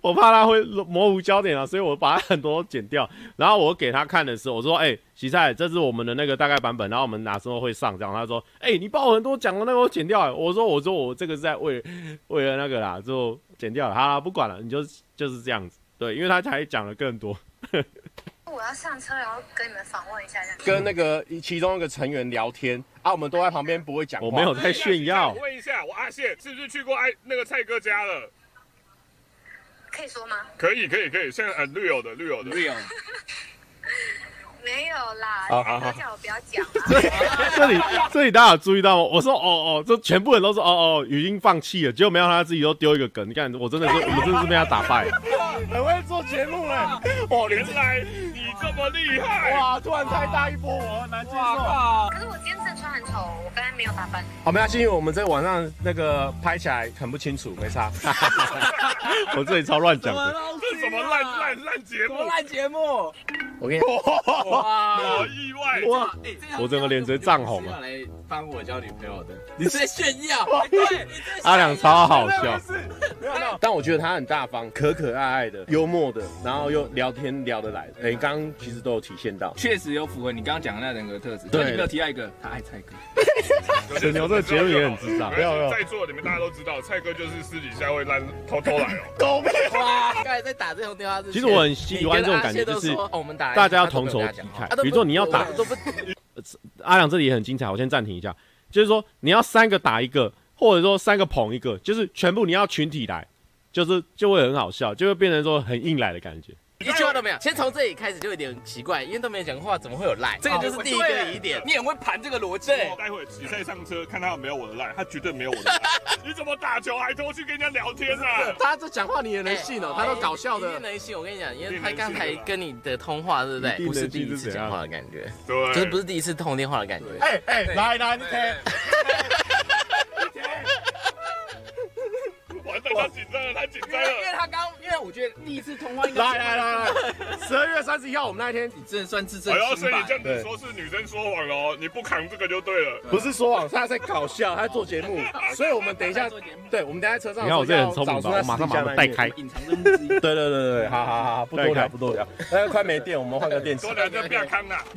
我怕他会模糊焦点啊，所以我把它很多剪掉。然后我给他看的时候，我说：“哎、欸，喜赛，这是我们的那个大概版本，然后我们哪时候会上？”这样他说：“哎、你把我很多讲的那个我剪掉。”我说：“我说我这个是在为为了那个啦，就剪掉了。好啦，不管了，你就就是这样子。对，因为他才讲了更多。我要上车，然后跟你们访问一下，这样跟那个其中一个成员聊天啊，我们都在旁边不会讲话。我没有在炫耀我。问一下，我阿谢是不是去过哎那个蔡哥家了？可以说吗？可以，可以，可以。现在很，real 的，real 的。real，没有啦，好好好你叫我不要讲啊。这里这里大家有注意到吗？我说哦哦，这全部人都说哦哦，语音放弃了，结果没有他自己都丢一个梗。你看，我真的是我们真的是被他打败。很会做节目嘞！哦，原来你这么厉害！哇，突然太大一波，我很难接受。可是我今天真的穿很丑，我刚才没有打扮。好，没关系，因为我们这个晚上那个拍起来很不清楚，没差。我这里超乱讲的。这什么烂烂烂节目？烂节目，我跟你讲，哇！好意外！哇，我整个脸直接涨红了。来帮我交女朋友的，你是在炫耀？对，阿良超好笑。但我觉得他很大方，可可爱爱的，幽默的，然后又聊天聊得来。哎，刚刚其实都有体现到。确实有符合你刚刚讲的那人格特质。对你没有提到一个，他爱蔡哥。沈牛这个节目也很智障。没有，在座你们大家都知道，蔡哥就是私底下会烂偷偷来哦。狗屁！话！刚才在打这通电话之前，其实我很喜欢这种感觉，就是大家要同仇敌忾。比如说你要打，阿良这里也很精彩，我先暂停一下。就是说你要三个打一个，或者说三个捧一个，就是全部你要群体来，就是就会很好笑，就会变成说很硬来的感觉。一句话都没有，先从这里开始就有点奇怪，因为都没有讲话，怎么会有赖？这个就是第一个疑点。你很会盘这个逻辑。待会比赛上车，看他有没有我的赖，他绝对没有我的赖。你怎么打球还偷去跟人家聊天啊？他这讲话你也能信哦？他都搞笑的。一定能信，我跟你讲，因为他刚才跟你的通话，对不对？不是第一次讲话的感觉，对，就是不是第一次通电话的感觉。哎哎，来来，你听。他紧张了，他紧张了。因为他刚，因为我觉得第一次通话应该。来来来来，十二月三十一号，我们那一天，你真的算自证。我要所以你这样子说是女生说谎了哦，你不扛这个就对了。不是说谎，他在搞笑，他在做节目。所以我们等一下，对，我们等下车上。你看我这很聪明吧？我马上把它带开。隐藏任务之一。对对对对，好好好，不多聊不多聊。哎，快没电，我们换个电池。多聊就不要扛了。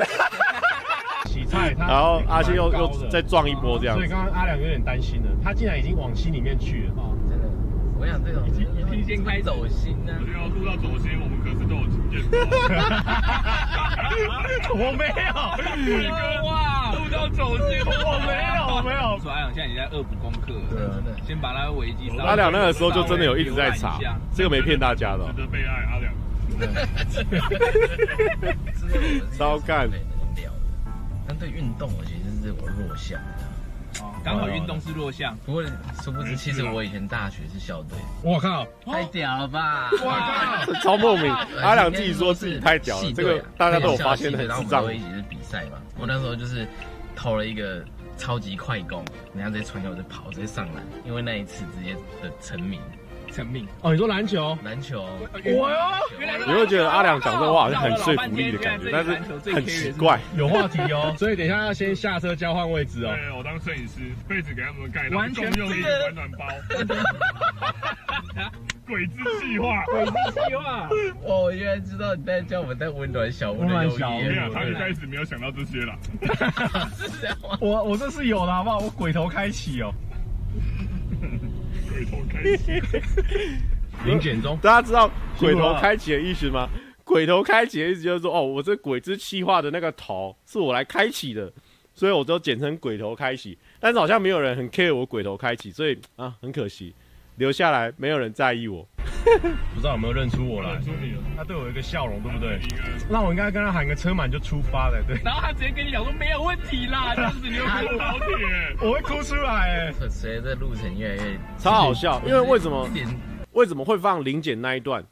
洗菜，然后阿信又又再撞一波这样。所以刚刚阿良有点担心了，他竟然已经往心里面去了。我想这种已经已经先开走心呢。我要录到走心，我们可是都有经验。我没有，哇，录到走心，我没有，我没有。说阿良现在已经在恶补功课了，对啊，对，先把他的危机。阿良那个时候就真的有一直在查，这个没骗大家的。值得被爱，阿良。超干。但对运动，我其实是我弱项。哦，刚好运动是弱项。不过殊不知，其实我以前大学是校队。我靠，太屌了吧！哇靠，超莫名。阿良自己说自己太屌了，这个大家都有发现很智障。我们一起是比赛嘛，我那时候就是投了一个超级快攻，人家直接传球我就跑，直接上篮，因为那一次直接的成名。成命哦！你说篮球？篮球，我哟！你会觉得阿良讲这个话好像很说服力的感觉，但是很奇怪。有话题哦，所以等一下要先下车交换位置哦。对，我当摄影师，被子给他们盖，完全用力暖暖包。鬼子计划，鬼子计划。我原来知道你在叫我们在温暖小屋的友谊。他一开始没有想到这些啦。是这样吗？我我这是有的好不好？我鬼头开启哦。鬼头开启，林简中。大家知道鬼头开启的意思吗？鬼头开启的意思就是说，哦，我这鬼之气化的那个头是我来开启的，所以我就简称鬼头开启。但是好像没有人很 care 我鬼头开启，所以啊，很可惜。留下来，没有人在意我。不知道有没有认出我来？认出你了，他对我有一个笑容，对不对？那我应该跟他喊个车满就出发了，对。然后他直接跟你讲说没有问题啦，就是你又我老铁，我会哭出来哎。随着路程越来越超好笑，因为为什么点为什么会放临检那一段？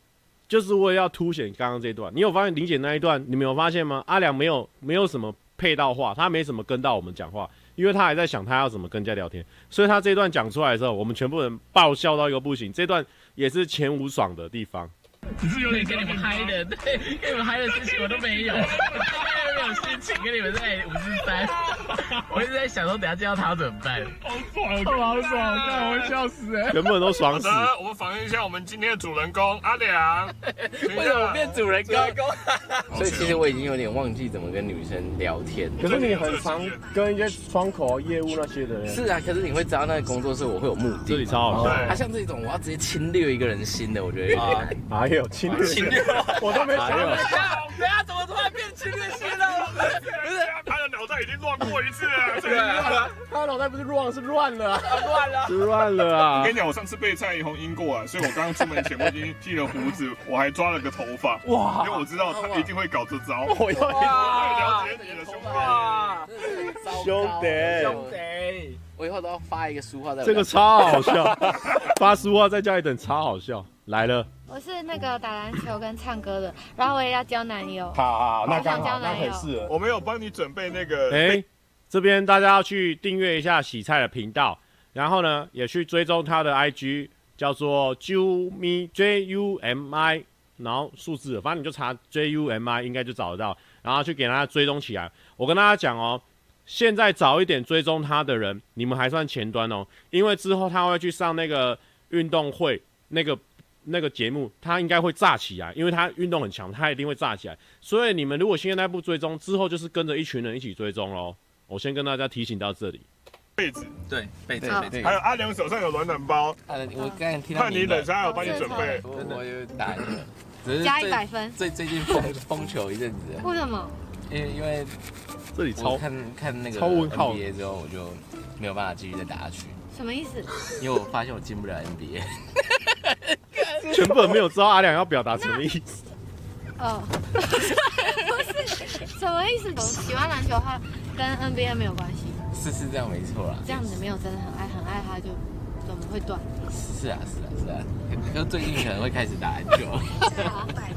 就是为了要凸显刚刚这一段。你有发现临检那一段？你没有发现吗？阿良没有没有什么配到话，他没什么跟到我们讲话，因为他还在想他要怎么跟人家聊天。所以他这一段讲出来的时候，我们全部人爆笑到一个不行。这段也是前无爽的地方。只是有点给你们嗨的，对，给你们嗨的事情我都没有，有心情跟你们在五十三。我一直在想说，等下见到他怎么办？好爽，好爽，看我会笑死哎。全部人都爽好死。我们访问一下我们今天的主人公阿良。为什么变主人公？所以其实我已经有点忘记怎么跟女生聊天。可是你很常跟一些窗口业务那些的人。是啊，可是你会知道那个工作室我会有目的。这里超好笑。他，像这种我要直接侵略一个人心的，我觉得啊，哎呦侵略，侵略，我都没想到。等下怎么突然变侵略心了？不是，他的脑袋已经乱过一次了。对啊，他的脑袋不是乱，是乱了，乱了，是乱了啊！我跟你讲，我上次被蔡宜红阴过啊，所以我刚刚出门前我已经剃了胡子，我还抓了个头发。哇！因为我知道他一定会搞这招。我要了解你的兄弟。兄弟，兄弟，我以后都要发一个书画在。这个超好笑，发书画再加一等超好笑。来了，我是那个打篮球跟唱歌的，然后我也要交男友。好好好，那刚好，交男友那很适合。我没有帮你准备那个。哎，这边大家要去订阅一下洗菜的频道，然后呢，也去追踪他的 IG，叫做 Jumi J U M I，然后数字，反正你就查 J U M I，应该就找得到，然后去给他追踪起来。我跟大家讲哦，现在早一点追踪他的人，你们还算前端哦，因为之后他会去上那个运动会那个。那个节目他应该会炸起来，因为他运动很强，他一定会炸起来。所以你们如果现在不追踪，之后就是跟着一群人一起追踪喽。我先跟大家提醒到这里。被子，对，被子，被子。还有阿良手上有暖暖包。我刚才听到。看你冷，他有帮你准备。我有打一个加一百分。最最近疯疯球一阵子。为什么？因为因为这里超看看那个超温号 NBA 之后，我就没有办法继续再打下去。什么意思？因为我发现我进不了 NBA。全部人没有知道阿良要表达什么意思。哦，不是，什么意思？我喜欢篮球的话，跟 NBA 没有关系。是是这样，没错啦。这样子没有真的很爱很爱他，就怎么会断？是啊是啊是啊，可是 最近可能会开始打篮球。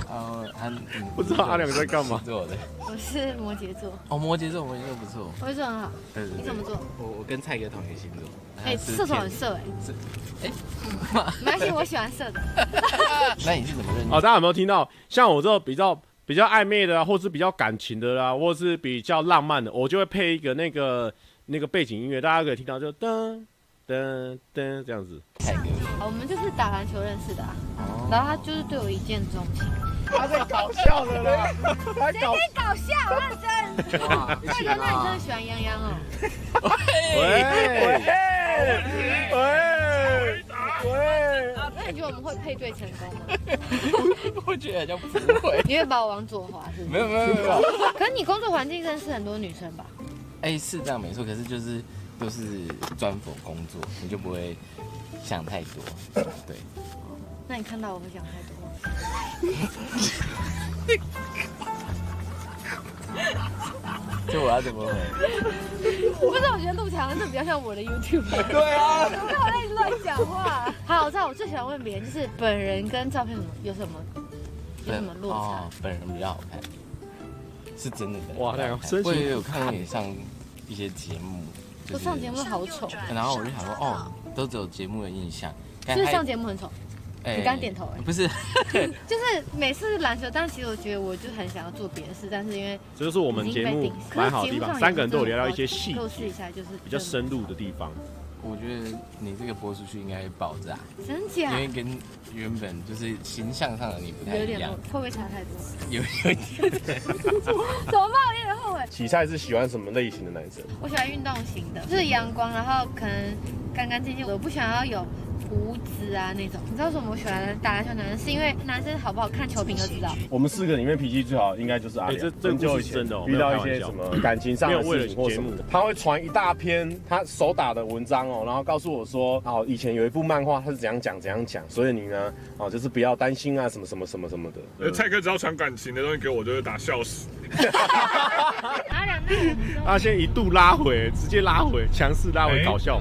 哦，他不知道阿良在干嘛？做的。我是摩羯座。哦，摩羯座，摩羯座不错。摩羯座很好。对对对。你怎么做？我我跟蔡哥同一个星座。哎，射手很色哎。是。哎，没关系，我喜欢色的。那你是怎么认识？哦，大家有没有听到？像我这种比较比较暧昧的啊，或是比较感情的啦，或是比较浪漫的，我就会配一个那个那个背景音乐，大家可以听到就噔噔噔这样子。蔡哥。我们就是打篮球认识的啊，然后他就是对我一见钟情。他在搞笑的啦，谁在搞笑？认真。大哥，那你真的喜欢泱泱哦？喂喂喂！那你觉得我们会配对成功吗？我觉得好像不会。你会把我往左滑是不是？没有没有没有。可是你工作环境认识很多女生吧？哎，是这样没错，可是就是都是专佛工作，你就不会想太多。对。那你看到我会想太多吗？就我要怎么回？不是，我觉得陆强是比较像我的 YouTube。对啊。怎么看我在乱讲话？好，我知道，我最喜欢问别人，就是本人跟照片什么有什么有什么落差？哦，本人比较好看，是真的的。哇，那个我也有看过你上一些节目，我上节目好丑。然后我就想说，哦，都只有节目的印象，就是上节目很丑。你刚点头哎，不是，就是每次篮球，但其实我觉得我就很想要做别的事，但是因为这就是我们节目蛮好的地方，三个人都有聊到一些细节，试一下就是比较深入的地方。我觉得你这个播出去应该会爆炸，真假？因为跟原本就是形象上的你不太一样，会不会差太多？有有一点，怎么办？我有点后悔。洗菜是喜欢什么类型的男生？我喜欢运动型的，就是阳光，然后可能干干净净，我不想要有。胡子啊那种。你知道为什么我喜欢打篮球男生？是因为男生好不好看球评都知道。我们四个里面脾气最好应该就是阿良。这这故事是真的哦遇到一些什么感情上的事情或什么没有为了节目，他会传一大篇他手打的文章哦，然后告诉我说，哦，以前有一部漫画他是怎样讲怎样讲，所以你呢，哦，就是不要担心啊，什么什么什么什么的。呃，蔡哥只要传感情的东西给我，就会打笑死。阿良那个人很阿宪一度拉回，直接拉回，强势拉回搞笑。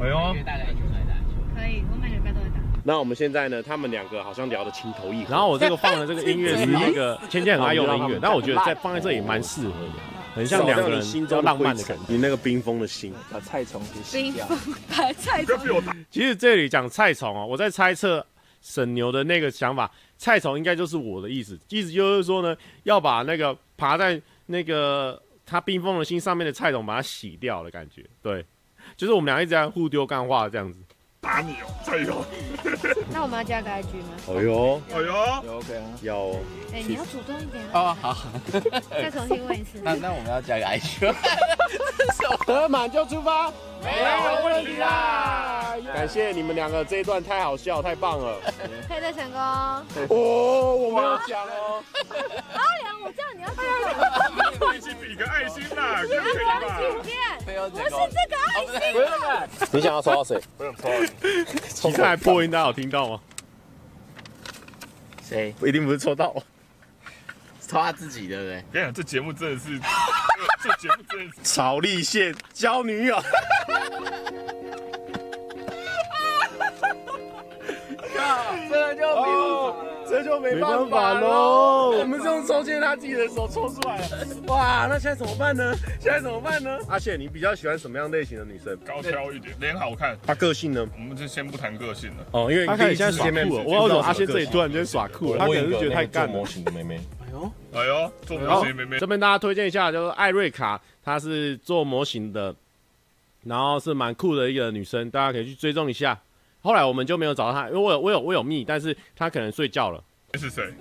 哎呦，大家一起来打球。可以，我每礼拜都会打。那我们现在呢，他们两个好像聊得情投意合。然后我这个放的这个音乐是那个 芊芊很爱用的音乐，但我觉得在放在这里蛮适合的，很像两个人心比较浪漫的感觉。你那个冰封的心，把菜虫给洗掉。冰封白菜不要逼我打。其实这里讲菜虫哦，我在猜测沈牛的那个想法，菜虫应该就是我的意思，意思就是说呢，要把那个爬在那个他冰封的心上面的菜虫把它洗掉的感觉，对，就是我们俩一直在互丢干话这样子。打你哦，加油！那我们要加个 IG 吗？哎呦，哎呦，有 OK 啊。要哦哎、你要主动一点啊！哦，好，再重新问一次。那那我们要加个 IG。得满就出发，没有问题啦！感谢你们两个这一段太好笑，太棒了。配对成功。哦，我没有讲哦。阿良，我叫你要主动。一起比个爱心啦，可以阿良吧？请便，没有不是这个爱心。你想要抽到谁？不用抽了，其实还破音，大家有听到吗？谁？一定不是抽到我。抽他自己，对不对？跟你讲，这节目真的是，这节目真的是。曹立宪交女友。这就哦，这就没办法喽。我们是用抽签他自己的手抽出来的。哇，那现在怎么办呢？现在怎么办呢？阿宪，你比较喜欢什么样类型的女生？高挑一点，脸好看。她个性呢？我们就先不谈个性了。哦，因为他看你现在耍酷了，我为什么阿宪这里突然间耍酷了？他可能是觉得太干了模。型的妹妹。哎呦，做模型妹妹，这边大家推荐一下，就是艾瑞卡，她是做模型的，然后是蛮酷的一个女生，大家可以去追踪一下。后来我们就没有找到她，因为我有我有我有密，但是她可能睡觉了。这是谁？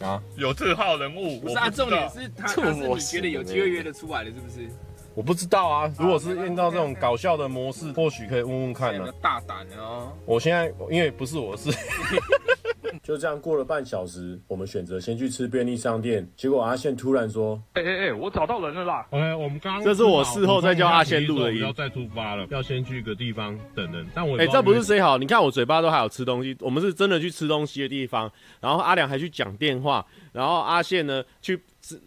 啊，有这号人物？不是啊，我知道重点是他，他是你觉得有机会约得出来的，是不是？我不知道啊。如果是用到这种搞笑的模式，或许可以问问看呢。大胆哦！我现在因为不是我的事。就这样过了半小时，我们选择先去吃便利商店，结果阿宪突然说哎哎哎，我找到人了啦！OK，我们刚刚这是我事后再叫阿宪录的音要再出发了，要先去一个地方等人。但我哎、这不是谁好？你看我嘴巴都还有吃东西，我们是真的去吃东西的地方。然后阿良还去讲电话，然后阿宪呢去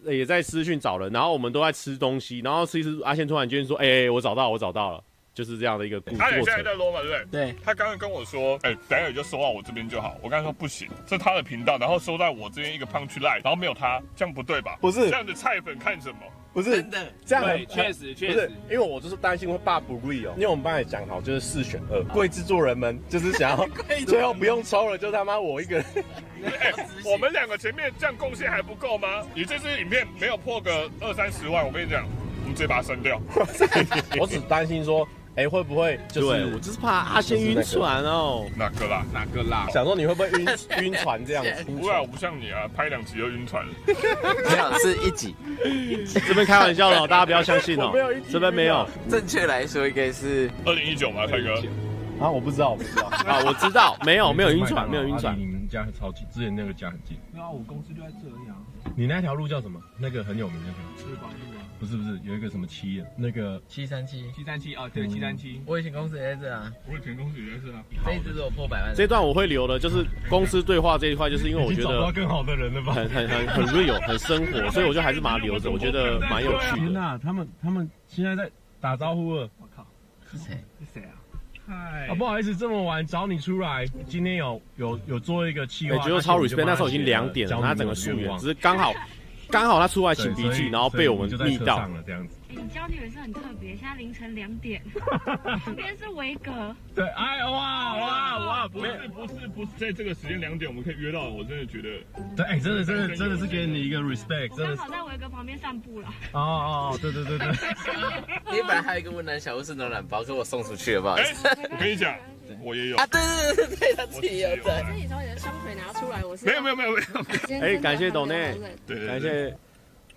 也在私讯找人，然后我们都在吃东西，然后吃一吃，阿宪突然间说：“哎、欸，我找到，我找到了。”就是这样的一个过他也现在。在撸嘛，对不对？对。他刚刚跟我说，哎、等一下就收到我这边就好。我刚才说不行，这是他的频道，然后收在我这边一个 punch line，然后没有他，这样不对吧？不是这样的菜粉看什么？不是真的这样很，对确实确实不是，因为我就是担心会爸不 real，因为我们刚才讲好就是四选二，贵制作人们就是想要 最后不用抽了，就他妈我一个人。哎、我们两个前面这样贡献还不够吗？你这支影片没有破个二三十万，我跟你讲，我们直接把它删掉。我只担心说，哎、会不会就是对我就是怕阿仙晕船哦。哪个啦？哪个啦？想说你会不会晕 晕船这样子？不会啊，我不像你啊，拍两集就晕船了。没有，是一集。这边开玩笑的、哦，大家不要相信哦。这边没有。正确来说，应该是二零一九嘛，泰哥。啊，我不知道，我不知道啊，我知道，没有，没有晕船，没有晕船。你们家超近，之前那个家很近。对啊，我公司就在这里啊。你那条路叫什么？那个很有名那条。赤坂路啊。不是不是，有一个什么七，那个七三七七三七啊，对，七三七。我以前公司也在这啊，我以前公司也在这啊。这一支是我破百万。这段我会留的，就是 公司对话这一块，就是因为我觉得找到更好的人了吧？很很很很 real，很生活，所以我就还是把它留着，我觉得蛮有趣的。天哪，他们他们现在在打招呼了。我靠，是谁？是谁啊？嗨啊，不好意思，这么晚找你出来，今天有有有做一个企划，觉得超 respect，那时候已经两点了，他整个溯源，只是刚好刚好他出来擤鼻涕，然后被我们密到了这样子。你交女也是很特别，现在凌晨两点，旁边是维格。对，哎哇哇哇！不是不是不是，在这个时间两点我们可以约到，我真的觉得。对，哎，真的真的真的是给你一个 respect，真的。我刚好在维格旁边散步了。哦哦，对对对对。你本来还有一个温暖小屋是暖暖包，给我送出去了，不好意思。我跟你讲，我也有啊，对对对对，他自己有的。是你从你的双腿拿出来，我是。没有没有没有没有。哎，感谢董内，对对感谢。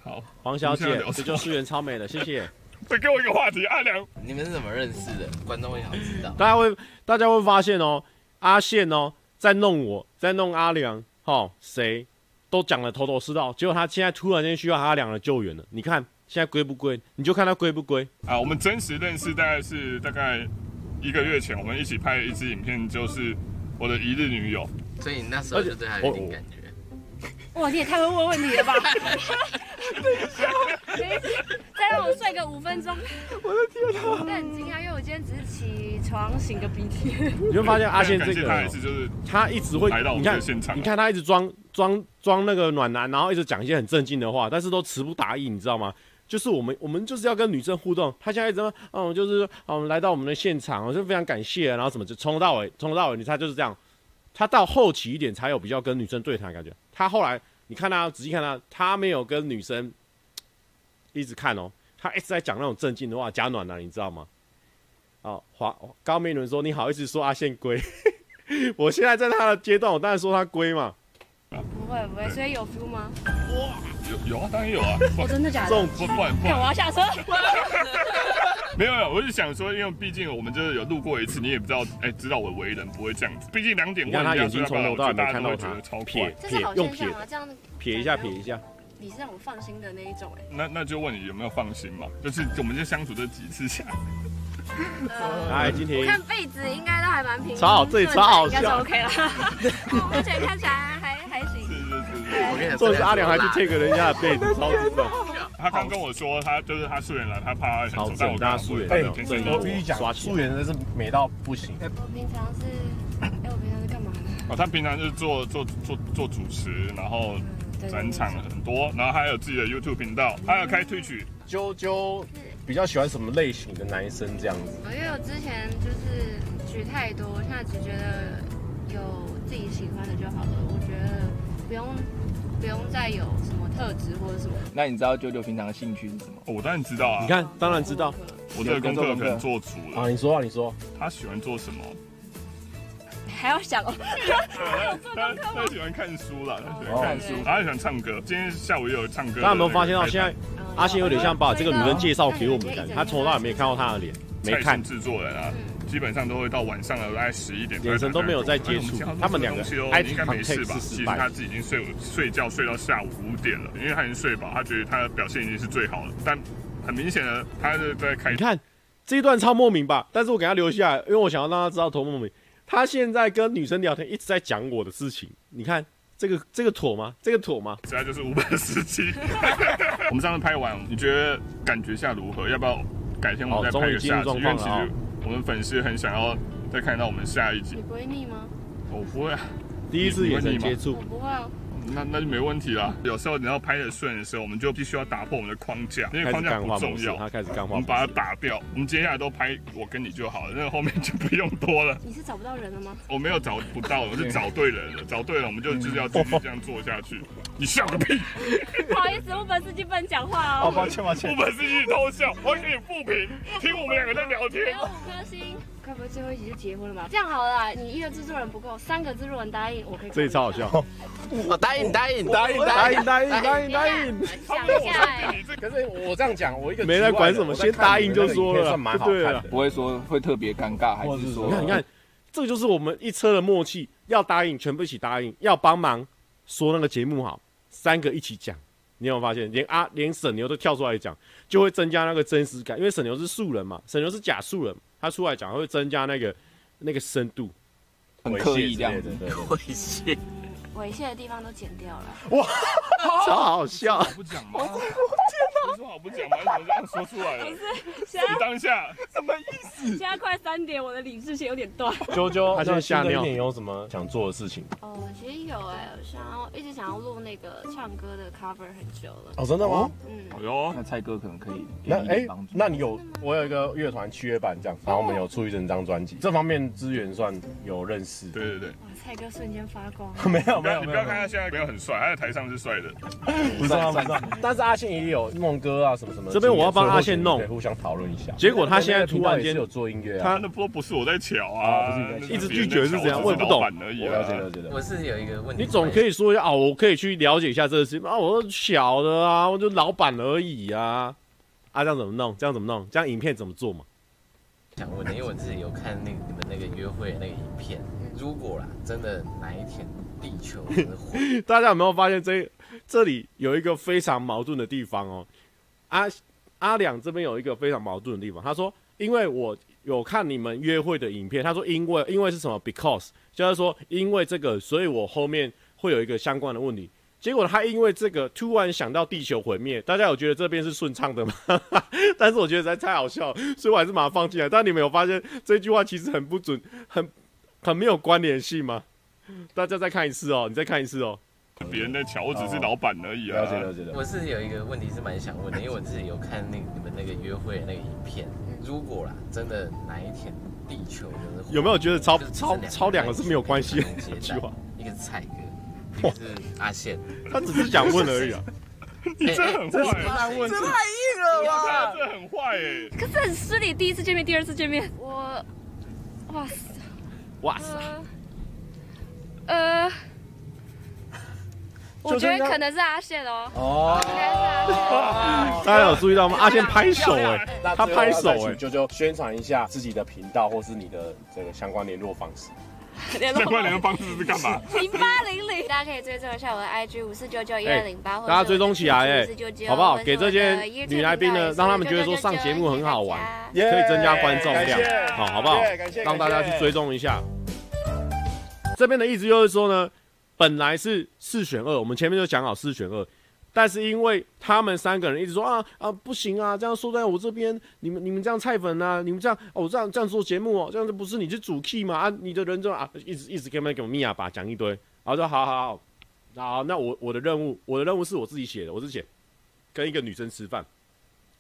好，黄小姐，这就是素颜超美的，谢谢。再给我一个话题，阿良，你们是怎么认识的？观众会想知道。大家会大家会发现哦，阿宪哦在弄我，在弄阿良，哦，谁都讲的头头是道，结果他现在突然间需要阿良的救援了。你看现在归不归？你就看他归不归啊。我们真实认识大概是大概一个月前，我们一起拍了一支影片，就是我的一日女友。所以你那时候就对她有点感觉。哇，你也太会问问题了吧！再让我睡个五分钟。我的天哪！我很惊讶，因为我今天只是起床醒个鼻涕。你会发现阿宪这个，他一直就是他一直会，你看，你看他一直装装装那个暖男，然后一直讲一些很正经的话，但是都词不达意，你知道吗？就是我们我们就是要跟女生互动，他现在一直，嗯，就是我们来到我们的现场，我就非常感谢，然后什么就从头到尾，从头到尾，你猜就是这样。他到后期一点才有比较跟女生对谈的感觉。他后来你看他仔细看他，他没有跟女生一直看哦，他一直在讲那种正经的话，假暖男，你知道吗？哦，华高明伦说，你好意思说阿宪龟？我现在在他的阶段，我当然说他龟嘛。不会不会，所以有 feel 吗？哇，有有啊，当然有啊。我真的假的？这种不不不，我要下车。没有没有，我是想说，因为毕竟我们就是有路过一次，你也不知道，哎，知道我为人不会这样子。毕竟两点，你看他眼睛从头到尾没看到他，超撇撇用撇，这样撇一下撇一下。你是让我放心的那一种哎。那那就问你有没有放心嘛？就是我们就相处这几次下来。来，今天我看被子应该都还蛮平，超好，这里超好笑，应该是 OK 了。目前看起来是，我跟你讲，这是阿良还去 take 人家的被子，超级棒。他刚跟我说，他就是他素颜来，他怕他很丑，但我跟他素颜，哎，我必须讲，素颜真是美到不行。我平常是，哎，我平常是干嘛的？哦，他平常就是做做做做主持，然后展场很多，然后还有自己的 YouTube 频道，还有开 Twitch。啾啾比较喜欢什么类型的男生这样子？因为我之前就是举太多，我现在只觉得有自己喜欢的就好了。我觉得不用不用再有什么。特质或者什么？那你知道舅舅平常的兴趣是什么？我当然知道啊！你看，当然知道。我这个功课可能做足了啊！你说啊，你说，他喜欢做什么？还要想哦。他他喜欢看书啦，他喜欢看书，他还喜欢唱歌。今天下午也有唱歌。大家有没有发现到，现在阿信有点像把这个女生介绍给我们的感觉？他从头到尾没看到她的脸，没看制作人啊。基本上都会到晚上了，大概十一点，眼神都没有在接触。他们两个应该没事吧？其实他自己已经睡睡觉睡到下午五点了，因为他已经睡饱，他觉得他的表现已经是最好了。但很明显的，他是在开。你看这一段超莫名吧？但是我给他留下来，因为我想要让他知道多莫名。他现在跟女生聊天，一直在讲我的事情。你看这个这个妥吗？这个妥吗？现在就是五百十七。我们上次拍完，你觉得感觉下如何？要不要改天我们再拍个下集？因为其实。我们粉丝很想要再看到我们下一集。你不会腻吗？我不会啊，第一次眼神接触。我不会啊。那那就没问题啦。有时候你要拍的顺的时候，我们就必须要打破我们的框架，因为框架不重要。他开始干话。我们把它打掉，我们接下来都拍我跟你就好了，那个后面就不用多了。你是找不到人了吗？我没有找不到，我是 找对人了。找对了，我们就就是要继续这样做下去。你笑个屁！不好意思，我本司机不能讲话哦。抱歉抱歉。我本司机偷笑，我给你复评，听我们两个在聊天。有五颗星。该不会最后一集就结婚了吧？这样好了啦，你一个制作人不够，三个制作人答应，我可以。这里超好笑。我答应答应答应答应答应答应答应。想一下。可是我这样讲，我一个没在管什么，先答应就说了，算蛮好看的。不会说会特别尴尬，还是说？你看你看，这个就是我们一车的默契，要答应全部一起答应，要帮忙说那个节目好，三个一起讲。你有没有发现，连阿连沈牛都跳出来讲，就会增加那个真实感，因为沈牛是素人嘛，沈牛是假素人，他出来讲会增加那个。那个深度，很刻意这样子，猥亵，猥亵的地方都剪掉了。哇，超好笑！不讲吗？有什么好不讲吗？你怎么这样说出来了？不是，你当下什么意思？现在快三点，我的理智线有点断。啾啾，他现在吓尿。你有什么想做的事情？哦，其实有哎，我想要一直想要录那个唱歌的 cover 很久了。哦，真的吗？嗯。哟，那蔡哥可能可以。那哎，那你有？我有一个乐团七月半这样，然后我们有出一整张专辑，这方面资源算有认识。对对对。哇，蔡哥瞬间发光。没有没有，你不要看他现在没有很帅，他在台上是帅的。不是啊，不是。但是阿宪也有弄歌啊什么什么。这边我要帮阿信弄，互相讨论一下。结果他现在突然间有做音乐，他那波不是我在瞧啊，哦、不是一直拒绝是怎样？我也不懂。我了解了解了。我是有一个问题，你总可以说一下啊，我可以去了解一下这个事情啊。我说小的啊，我就老板而已啊。啊，这样怎么弄？这样怎么弄？这样影片怎么做嘛？想问的，因为我自己有看那个你们那个约会的那个影片，如果啦，真的哪一天地球真的毁，大家有没有发现这这里有一个非常矛盾的地方哦？阿阿两这边有一个非常矛盾的地方，他说，因为我有看你们约会的影片，他说因为因为是什么？Because 就是说因为这个，所以我后面会有一个相关的问题。结果他因为这个突然想到地球毁灭，大家有觉得这边是顺畅的吗？但是我觉得实在太好笑，所以我还是把它放进来。但你们有发现这句话其实很不准，很很没有关联性吗？大家再看一次哦，你再看一次哦。别人在瞧，我只是老板而已啊。了解了解了。我是有一个问题是蛮想问的，因为我自己有看那个你们那个约会的那个影片，如果啦，真的哪一天地球就是有没有觉得超超超两个是没有关系的一句话？一个是蔡哥。是阿宪，他只是想问而已啊。你 这很坏，这太硬了吧？这很坏哎。可是很失礼，第一次见面，第二次见面，我，哇塞，哇塞，呃，我觉得可能是阿宪哦。哦，应该是阿宪。大家有注意到吗？阿宪拍手哎，他拍手哎，就就宣传一下自己的频道或是你的这个相关联络方式。相关联络方式是干嘛？零八零零，大家可以追踪一下我的 IG 五四九九一二零八，大家追踪起来哎，好不好？给这些女来宾呢，让他们觉得说上节目很好玩，可以增加观众量，好，好不好？让大家去追踪一下。这边的意思就是说呢，本来是四选二，我们前面就讲好四选二。但是因为他们三个人一直说啊啊不行啊，这样说在我这边，你们你们这样菜粉啊，你们这样哦这样这样做节目哦，这样子不是你是主 key 吗？啊，你的人就啊一直一直给我们给我密啊吧讲一堆，然后说好好好，好，那我我的任务我的任务是我自己写的，我是写跟一个女生吃饭，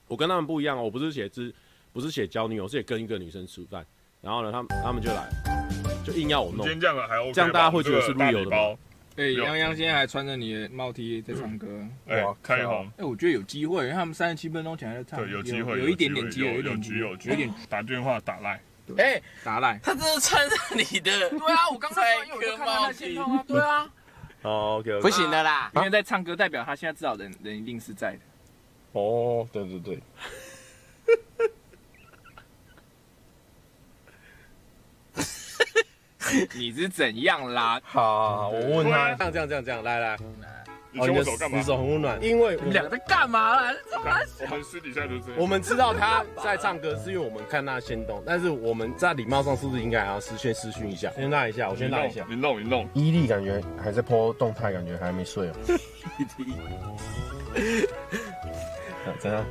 我跟他们不一样哦，我不是写只不是写交女友，我是写跟一个女生吃饭，然后呢，他们他们就来就硬要我弄，这样还 OK，这样大家会觉得是 real 的吗？哎，杨洋现在还穿着你的帽 T 在唱歌，哇，开红！哎，我觉得有机会，因为他们三十七分钟前还在唱，对，有机会，有一点点机会，有点机会，有点打电话打赖，哎，打赖，他真的穿着你的，对啊，我刚才有看到他线套啊，对啊，哦，OK，不行的啦，因为在唱歌，代表他现在至少人人一定是在的，哦，对对对。你是怎样啦？好，我问他，这样这样这样这样，来来，你牵我手干嘛？你手很温暖，因为我们两个在干嘛啦？我们私底下就是这样。我们知道他在唱歌，是因为我们看他先动，但是我们在礼貌上是不是应该还要先私讯一下？先拉一下，我先拉一下。你弄，你弄。伊利感觉还在 po 动态，感觉还没睡哦。怎样？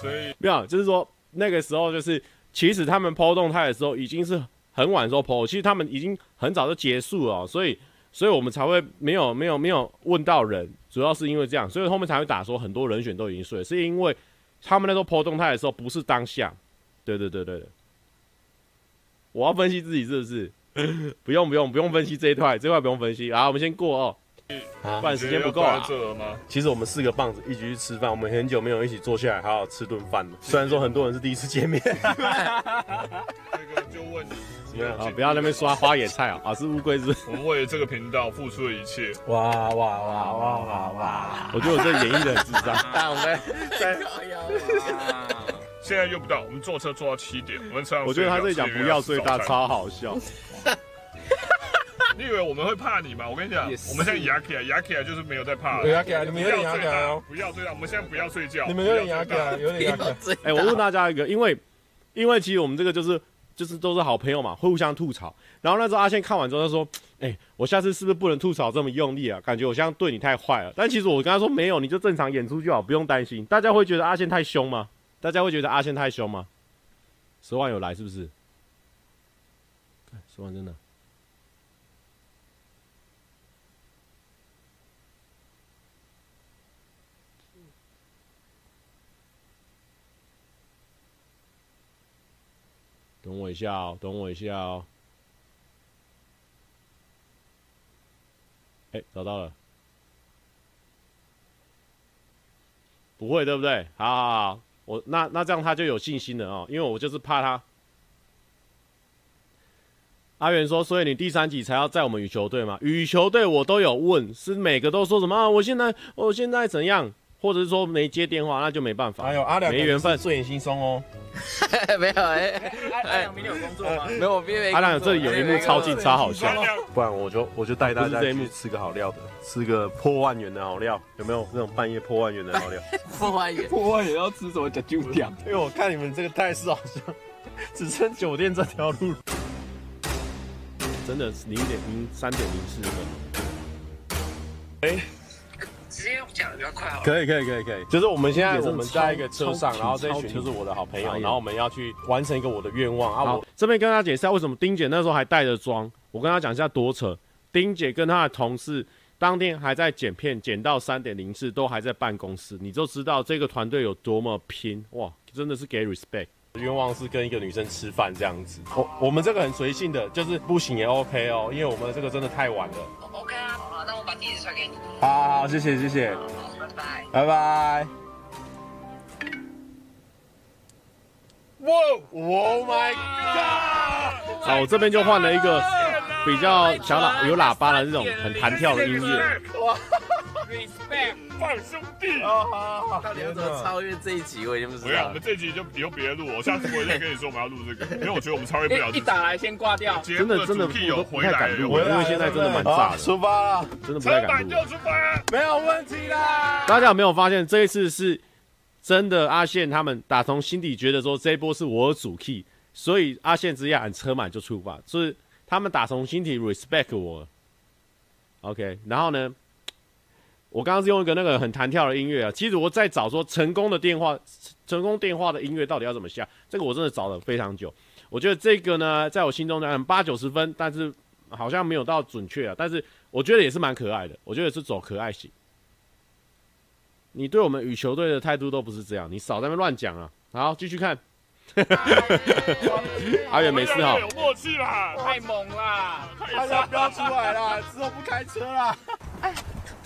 所以没有，就是说那个时候就是。其实他们剖动态的时候已经是很晚的时候 PO，其实他们已经很早就结束了，所以，所以我们才会没有没有没有问到人，主要是因为这样，所以后面才会打说很多人选都已经睡，是因为他们那时候剖动态的时候不是当下，对对对对对，我要分析自己是不是？不用不用不用分析这一块，这块不用分析，好，我们先过哦。啊，不然时间不够啊！其实我们四个棒子一起去吃饭，我们很久没有一起坐下来好好吃顿饭了。虽然说很多人是第一次见面。这个就问你 啊？不要在那边刷花野菜啊！啊，是乌龟是？我们为了这个频道付出了一切。哇哇哇哇哇哇！我觉得我这演绎的很智障。但我们在现在用不到，我们坐车坐到七点，我们车。我觉得他这讲不要最大，超好笑。你以为我们会怕你吗？我跟你讲我们现在牙起来，牙起来就是没有在怕。压起来，你们有点牙起来哦。不要睡觉，我们现在不要睡觉。你们有点牙起来，有点牙起来。哎，我问大家一个，因为因为其实我们这个就是就是都是好朋友嘛，会互相吐槽。然后那时候阿宪看完之后他说：“哎、欸，我下次是不是不能吐槽这么用力啊？感觉我现在对你太坏了。”但其实我跟他说没有，你就正常演出就好，不用担心。大家会觉得阿宪太凶吗？大家会觉得阿宪太凶吗？十万有来是不是？十万真的。等我一下哦，等我一下哦。哎，找到了。不会对不对？好好好，我那那这样他就有信心了哦，因为我就是怕他。阿元说，所以你第三集才要在我们羽球队吗？羽球队我都有问，是每个都说什么啊？我现在我现在怎样？或者是说没接电话，那就没办法。还有阿良没缘分，睡眼惺忪哦。没有哎，阿良明天有工作吗？没有，我明天没。阿良有这里有一幕超近超好笑，不然我就我就带大家去吃个好料的，吃个破万元的好料，有没有那种半夜破万元的好料？破万元，破万元要吃什么？叫酒店？因为我看你们这个态势好像只剩酒店这条路。真的是零点零三点零四分。哎。直接讲的比较快好了。可以可以可以可以，就是我们现在我们在一个车上，然后这一群就是我的好朋友，然后我们要去完成一个我的愿望啊。我这边跟大家解释一下，为什么丁姐那时候还带着妆。我跟她讲一下多扯。丁姐跟她的同事当天还在剪片，剪到三点零四，都还在办公室，你就知道这个团队有多么拼哇！真的是给 respect。愿望是跟一个女生吃饭这样子。我我们这个很随性的，就是不行也 OK 哦，因为我们这个真的太晚了。OK 啊，好，那我把地址传给你。好好好，谢谢谢谢。拜拜。拜拜。哇！Oh my god！好，我这边就换了一个比较小喇有喇叭的这种很弹跳的音乐。哇！Respect，放兄弟。哦，好好。到底要怎么超越这一集？我已经不知道。不要，我们这一集就以后别录。我下次我再跟你说，我们要录这个，因为我觉得我们超越不了。一打来先挂掉。真的真的不不太敢录，因为现在真的蛮炸的。出发了，真的不太敢录。就出发，没有问题啦。大家有没有发现这一次是？真的，阿宪他们打从心底觉得说这一波是我主 key，所以阿宪直接喊车满就出发，所以他们打从心底 respect 我。OK，然后呢，我刚刚是用一个那个很弹跳的音乐啊，其实我在找说成功的电话，成功电话的音乐到底要怎么下，这个我真的找了非常久。我觉得这个呢，在我心中呢，八九十分，但是好像没有到准确啊，但是我觉得也是蛮可爱的，我觉得是走可爱型。你对我们羽球队的态度都不是这样，你少在那边乱讲啊！好，继续看。阿远没事哈。有默契啦，太猛啦！大家不要出来了，之后不开车了。哎，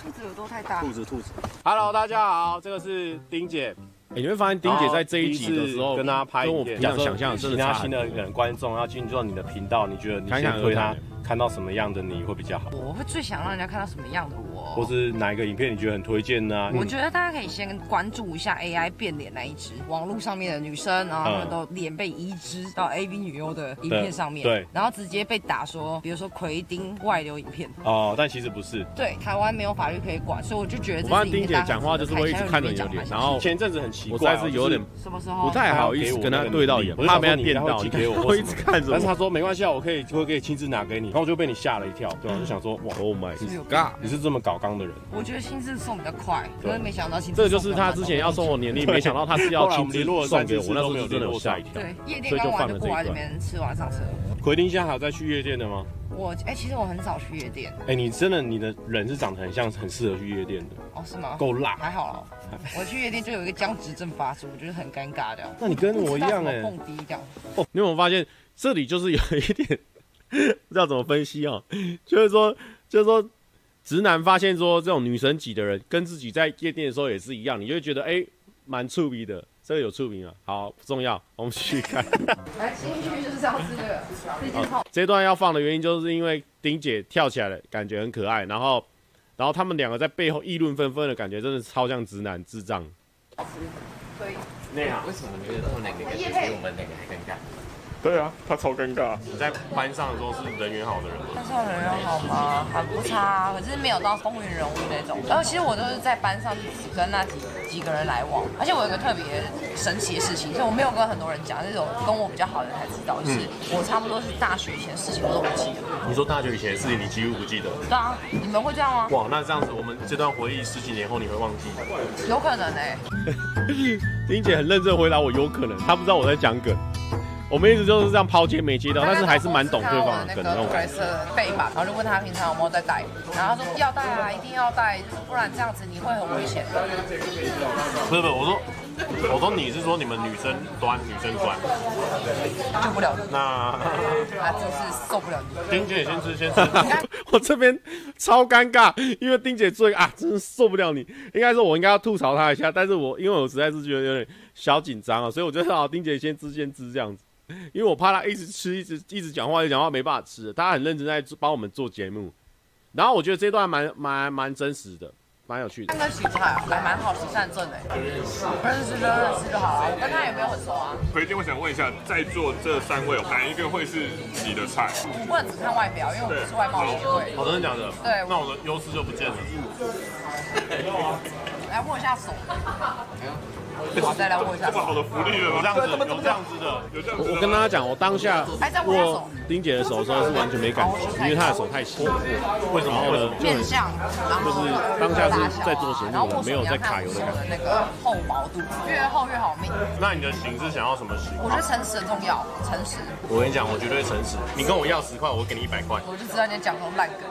兔子有多太大。兔子，兔子。Hello，大家好，这个是丁姐。哎、欸，你会发现丁姐在这一集的时候跟他拍，跟我平常想象的其他新的人观众要进入到你的频道，你觉得你先推他看到什么样的你会比较好？我会最想让人家看到什么样的我，或是哪一个影片你觉得很推荐呢？我觉得大家可以先关注一下 AI 变脸那一支，网络上面的女生，然后他们都脸被移植到 AV 女优的影片上面，对，然后直接被打说，比如说奎丁外流影片。哦，但其实不是，对，台湾没有法律可以管，所以我就觉得。我发现丁姐讲话就是会一直看着你的脸，然后前阵子很奇怪，我是有点什么时候？不太好意思跟他对到眼，怕被他电到，你给我，我一直看着，但是他说没关系啊，我可以我可以亲自拿给你，然后我就被你吓了一。跳，对，我就想说，哇，Oh my God，你是这么搞刚的人。我觉得亲自送比较快，可是没想到亲自。这就是他之前要送我年历，没想到他是要亲自送给我，那时候真的有吓一跳。对，夜店刚完就过来这边吃完上车。奎丁现在还有在去夜店的吗？我哎，其实我很少去夜店。哎，你真的你的人是长得很像，很适合去夜店的。哦，是吗？够辣。还好，我去夜店就有一个僵直症发作，我觉得很尴尬的。那你跟我一样哎。蹦迪这样。哦，你有没有发现这里就是有一点？不知道怎么分析哦，就是说，就是说，直男发现说这种女神级的人跟自己在夜店的时候也是一样，你就会觉得哎，蛮触鼻的。这个有触鼻啊，好不重要，我们继续看。来，进去就是这样子的。好，这段要放的原因就是因为丁姐跳起来了，感觉很可爱，然后，然后他们两个在背后议论纷纷的感觉，真的超像直男智障。可以。那样，为什么你觉得他们两个比我们两个还尴尬？对啊，他超尴尬。你在班上的时候是人缘好的人吗？班上人缘好吗？还不差啊，可是没有到风云人物那种。然后其实我都是在班上只跟那几几个人来往，而且我有一个特别神奇的事情，就我没有跟很多人讲，那种跟我比较好的人才知道，就是我差不多是大学以前的事情我都不记得。你说大学以前的事情你几乎不记得？对啊，你们会这样吗？哇，那这样子我们这段回忆十几年后你会忘记？有可能哎、欸。丁姐很认真回答我，有可能，她不知道我在讲梗。我们一直就是这样抛接没接到，但是还是蛮懂对方的梗的那种感觉。背吧，然后就问他平常有没有在带，然后他说要带啊，一定要带，不然这样子你会很危险。不是不是，我说我说你是说你们女生端女生端，救不了那他真是受不了你。丁姐先吃先吃，我这边超尴尬，因为丁姐最啊，真是受不了你。应该说我应该要吐槽她一下，但是我因为我实在是觉得有点小紧张啊，所以我觉得好，丁姐先吃先吃这样子。因为我怕他一直吃，一直一直讲话，一直讲话没办法吃。他很认真在帮我们做节目，然后我觉得这段蛮蛮蛮真实的，蛮有趣的。他跟洗菜啊，还蛮好，洗善正的。认识就认识就好了，我跟他也没有很熟啊。推荐我想问一下，在座这三位，哪一个会是你的菜？不能只看外表，因为我不是外貌协会。哦，真的假的？对，那我的优势就不见了。来握一下手。好，再来握一下。这么好的福利了吗？这样子，有这样子的，有这样子的。我跟大家讲，我当下握丁姐的手的时候是完全没感觉，因为她的手太细。为什么？呢，面相，然后就是当下是在做节目的，没有在卡油的感觉。那个厚薄度越厚越好命。那你的型是想要什么型？我觉得诚实很重要，诚实。我跟你讲，我绝对诚实。你跟我要十块，我给你一百块。我就知道你讲这种烂梗。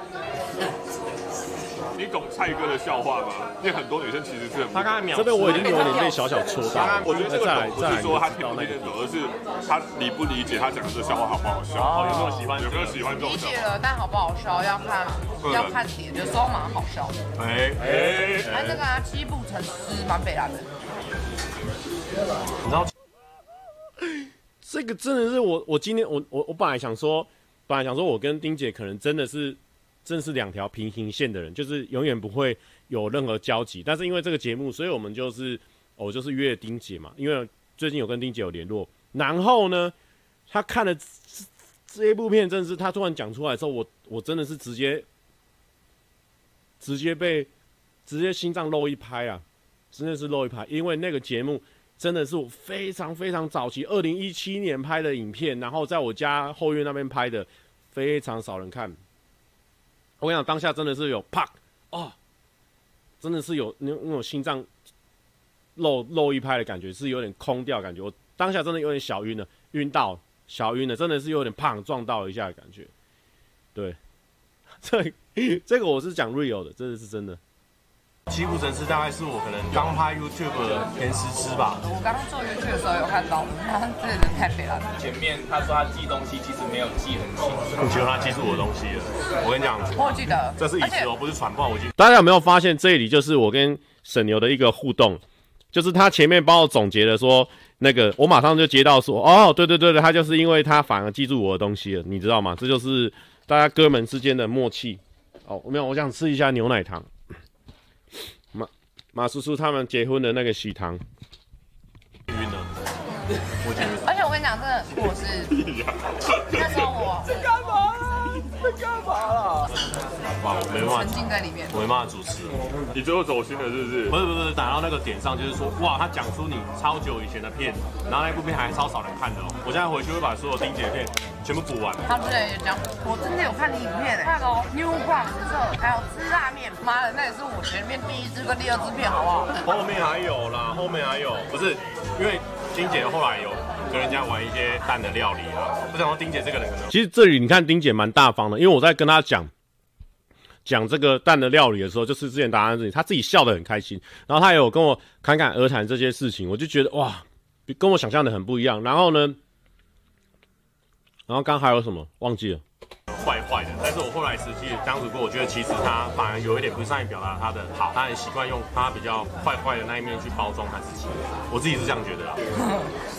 你懂蔡哥的笑话吗？因为很多女生其实是很……他刚才秒这边我已经有点被小小戳到。我觉得这个懂不是说他听不听得懂，而是他理不理解他讲的这个笑话好不好笑？哦，有没有喜欢？有没有喜欢这种？理解了，但好不好笑要看要看点，有时候蛮好笑的。哎哎哎，那个啊，七步成诗，蛮北烂的。你知道？这个真的是我，我今天我我我本来想说，本来想说我跟丁姐可能真的是。真是两条平行线的人，就是永远不会有任何交集。但是因为这个节目，所以我们就是我就是约丁姐嘛。因为最近有跟丁姐有联络，然后呢，他看了这这一部片，真的是他突然讲出来的时候，我我真的是直接直接被直接心脏漏一拍啊！真的是漏一拍，因为那个节目真的是我非常非常早期，二零一七年拍的影片，然后在我家后院那边拍的，非常少人看。我跟你讲，当下真的是有啪哦，真的是有那那种心脏漏漏一拍的感觉，是有点空掉感觉。我当下真的有点小晕了，晕到小晕了，真的是有点胖撞到一下的感觉。对，这这个我是讲 real 的，真的是真的。七步成诗大概是我可能刚拍 YouTube 的前十支吧。我刚做 YouTube 的时候有看到，他这人太肥了。前面他说他记东西，其实没有记很清。你觉得他记住我的东西了？我跟你讲，我记得，这是意思哦，不是传话。我记得。大家有没有发现这里就是我跟沈牛的一个互动？就是他前面帮我总结了说，那个我马上就接到说，哦，对对对对，他就是因为他反而记住我的东西了，你知道吗？这就是大家哥们之间的默契。哦，没有，我想吃一下牛奶糖。马叔叔他们结婚的那个喜糖，晕了，我觉得。而且我跟你讲，真的，我是 哇，我没办法，沉浸在里面，我没办法主持。你最后走心了是不是？不是不是，打到那个点上，就是说，哇，他讲出你超久以前的片，然后那部片还超少人看的哦。我现在回去会把所有丁姐片全部补完。他之前也讲，我真的有看你影片诶，看哦，New Ground 还有吃拉面，妈的，那也是我前面第一支跟第二支片，好不好？后面还有啦，后面还有，不是因为丁姐后来有跟人家玩一些蛋的料理啊。我想说丁姐这个人可能，其实这里你看丁姐蛮大方的，因为我在跟她讲。讲这个蛋的料理的时候，就是之前答案这里，他自己笑得很开心，然后他也有跟我侃侃而谈这些事情，我就觉得哇，跟我想象的很不一样。然后呢，然后刚还有什么忘记了？坏坏的，但是我后来实际相处过，我觉得其实他反而有一点不善于表达他的好，他很习惯用他比较坏坏的那一面去包装他自己，我自己是这样觉得啦。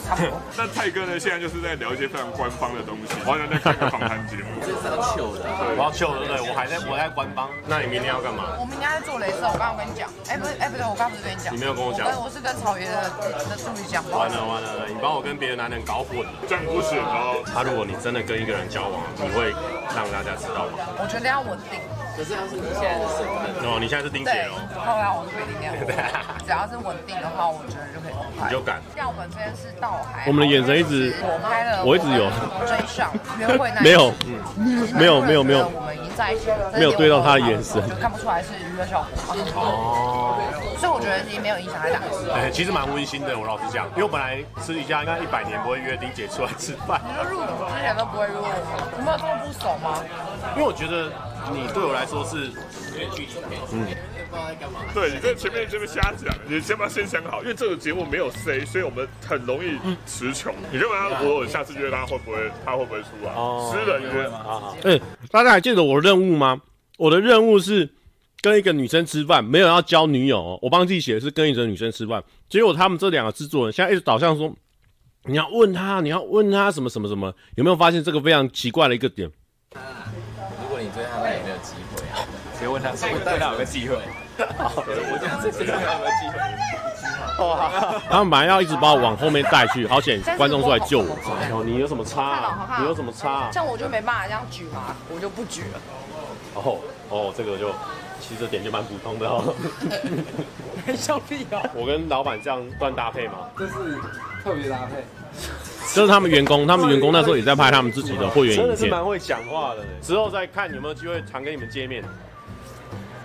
那泰哥呢？现在就是在聊一些非常官方的东西，好像在看个访谈节目。这是要糗的，我要糗的，对，我还在我在官方。那你明天要干嘛？我明天要做雷射，我刚刚跟你讲。哎，不是，哎，不对，我刚刚不是跟你讲。你没有跟我讲。我是跟草原的的助理讲。完了完了，你帮我跟别的男人搞混，这样不行哦。他如果你真的跟一个人交往，你会让大家知道吗？我觉得要稳定。可是要是你现在是身份哦，你现在是丁姐哦。后来我是北丁姐。只要是稳定的话，我觉得就可以公开。你就敢？像我们这边是倒海。我们的眼神一直，我拍了，我一直有追上 约会那。没有，嗯，没有没有没有。我们已经在一起了。没有对到他的眼神，看不出来是娱乐效果。哦。所以我觉得也没有影响来打字。哎，其实蛮温馨的，我老实讲，因为我本来私底下应该一百年不会约丁姐出来吃饭。你说入伍之前都不会约我，我们有这么不熟吗？因为我觉得你对我来说是。嗯，对，你在前面这边瞎讲，你先把先想好，因为这个节目没有 C，所以我们很容易词穷。你干嘛？我下次约他会不会？他会不会出来？哦，私人约吗？好好。哎，大家还记得我的任务吗？我的任务是跟一个女生吃饭，没有要交女友哦。我帮自己写的是跟一个女生吃饭，结果他们这两个制作人现在一直导向说，你要问他，你要问他什么什么什么，有没有发现这个非常奇怪的一个点？如果你对他，那也没有机会啊。直接问他，是不是对他有个机会？好我这样子现在有没有机会？哦，他们本来要一直把我往后面带去，好险观众出来救我。哎哦，你有什么差、啊？你有什么差、啊？像我就没办法这样举嘛，我就不举了。哦哦，这个就其实点就蛮普通的哦。笑屁哦！我跟老板这样算搭配吗？这是特别搭配。这是他们员工，他们员工那时候也在拍他们自己的会员影片。真的是蛮会讲话的。之后再看有没有机会常跟你们见面。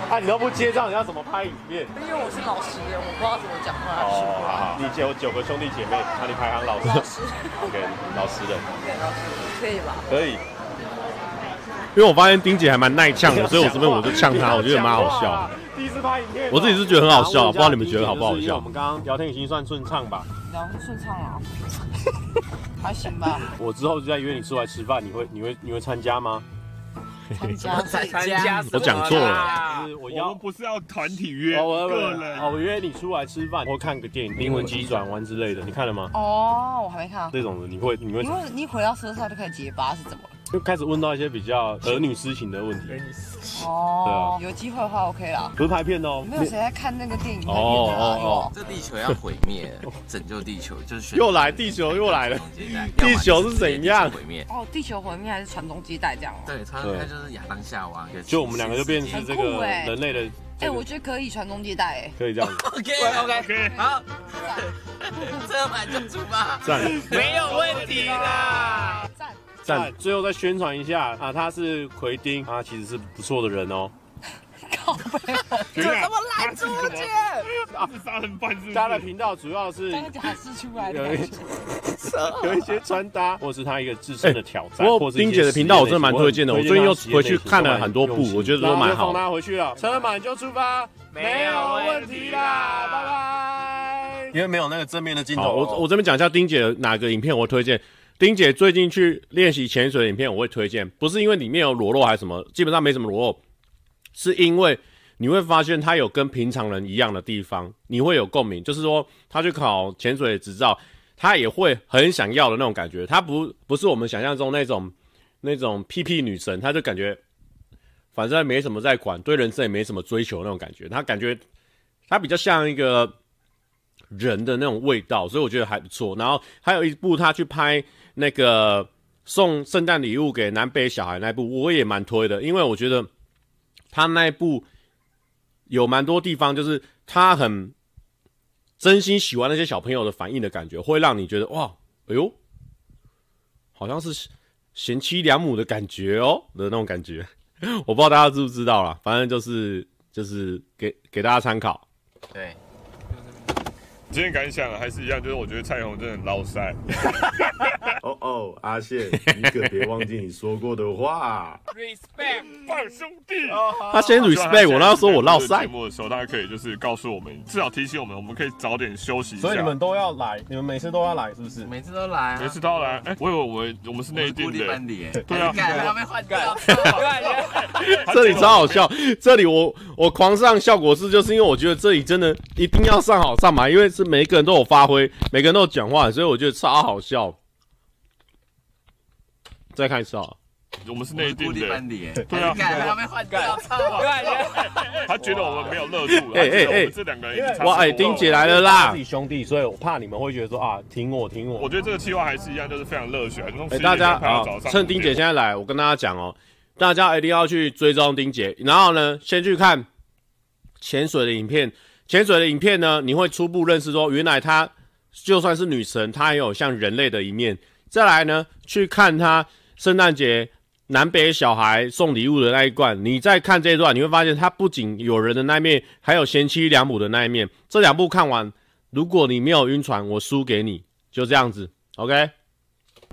啊，你都不接账，你要怎么拍影片？因为我是老实人，我不知道怎么讲话。哦，好好，你有九个兄弟姐妹，那你排行老实。老实。OK，老实人。老实可以吧？可以。因为我发现丁姐还蛮耐呛的，所以我这边我就呛她，我觉得蛮好笑。第一次拍影片，我自己是觉得很好笑，不知道你们觉得好不好笑？我们刚刚聊天已经算顺畅吧？聊顺畅啊，还行吧。我之后就再约你出来吃饭，你会你会你会参加吗？参加参加，我讲错了，就是我我们不是要团体约，我个人。哦，我约你出来吃饭，或看个电影，灵魂急转弯之类的，你看了吗？哦，我还没看。这种的你会你会？因为你回到车上就开始结巴是怎么了？就开始问到一些比较儿女私情的问题。哦，对啊，有机会的话 OK 啦。不是拍片哦，没有谁在看那个电影哦哦哦，这地球要毁灭，拯救地球就是又来地球又来了，地球是怎样？毁灭？哦，地球毁灭还是传宗接代这样？对，传宗接代就是亚当夏娃，就我们两个就变成这个人类的。哎，我觉得可以传宗接代，哎，可以这样子。OK OK OK，好，这满就出发，赞，没有问题啦，赞。赞，最后再宣传一下啊，他是奎丁，他其实是不错的人哦。靠北，怎么烂主角？啊，杀人犯是他的频道主要是当假释出来的，有一 有一些穿搭，或是他一个自身的挑战。不过丁姐的频道我真的蛮推荐的，我最近又回去看了很多部，我觉得都蛮好。放他回去了，车满就出发，没有问题啦，拜拜。因为没有那个正面的镜头，我我这边讲一下丁姐哪个影片我推荐。丁姐最近去练习潜水影片，我会推荐，不是因为里面有裸露还是什么，基本上没什么裸露，是因为你会发现她有跟平常人一样的地方，你会有共鸣。就是说，她去考潜水执照，她也会很想要的那种感觉。她不不是我们想象中那种那种屁屁女神，她就感觉反正没什么在管，对人生也没什么追求那种感觉。她感觉她比较像一个人的那种味道，所以我觉得还不错。然后还有一部她去拍。那个送圣诞礼物给南北小孩那部，我也蛮推的，因为我觉得他那一部有蛮多地方，就是他很真心喜欢那些小朋友的反应的感觉，会让你觉得哇，哎呦，好像是贤妻良母的感觉哦的那种感觉。我不知道大家知不知道啦，反正就是就是给给大家参考。对。今天感想还是一样，就是我觉得蔡宏真的很烙赛。哦哦，阿宪，你可别忘记你说过的话。Respect，放兄弟。他先 respect 我，他说我烙赛。节目的时候，大家可以就是告诉我们，至少提醒我们，我们可以早点休息一下。所以你们都要来，你们每次都要来，是不是？每次都来，每次都要来。哎，我以为我们我们是内定的。对啊。还没换掉。这里超好笑，这里我我狂上效果是，就是因为我觉得这里真的一定要上好上嘛，因为是。每一个人都有发挥，每个人都有讲话，所以我觉得超好笑。再看一次啊，我们是内定的，对啊，还没换掉，他觉得我们没有热度，哎哎哎，这两个人，哇，哎，丁姐来了啦，自己兄弟，所以我怕你们会觉得说啊，挺我，挺我。我觉得这个计划还是一样，就是非常热血。哎，大家啊，趁丁姐现在来，我跟大家讲哦，大家一定要去追踪丁姐，然后呢，先去看潜水的影片。潜水的影片呢，你会初步认识说，原来她就算是女神，她也有像人类的一面。再来呢，去看她圣诞节南北小孩送礼物的那一段，你再看这一段，你会发现她不仅有人的那一面，还有贤妻良母的那一面。这两部看完，如果你没有晕船，我输给你，就这样子，OK。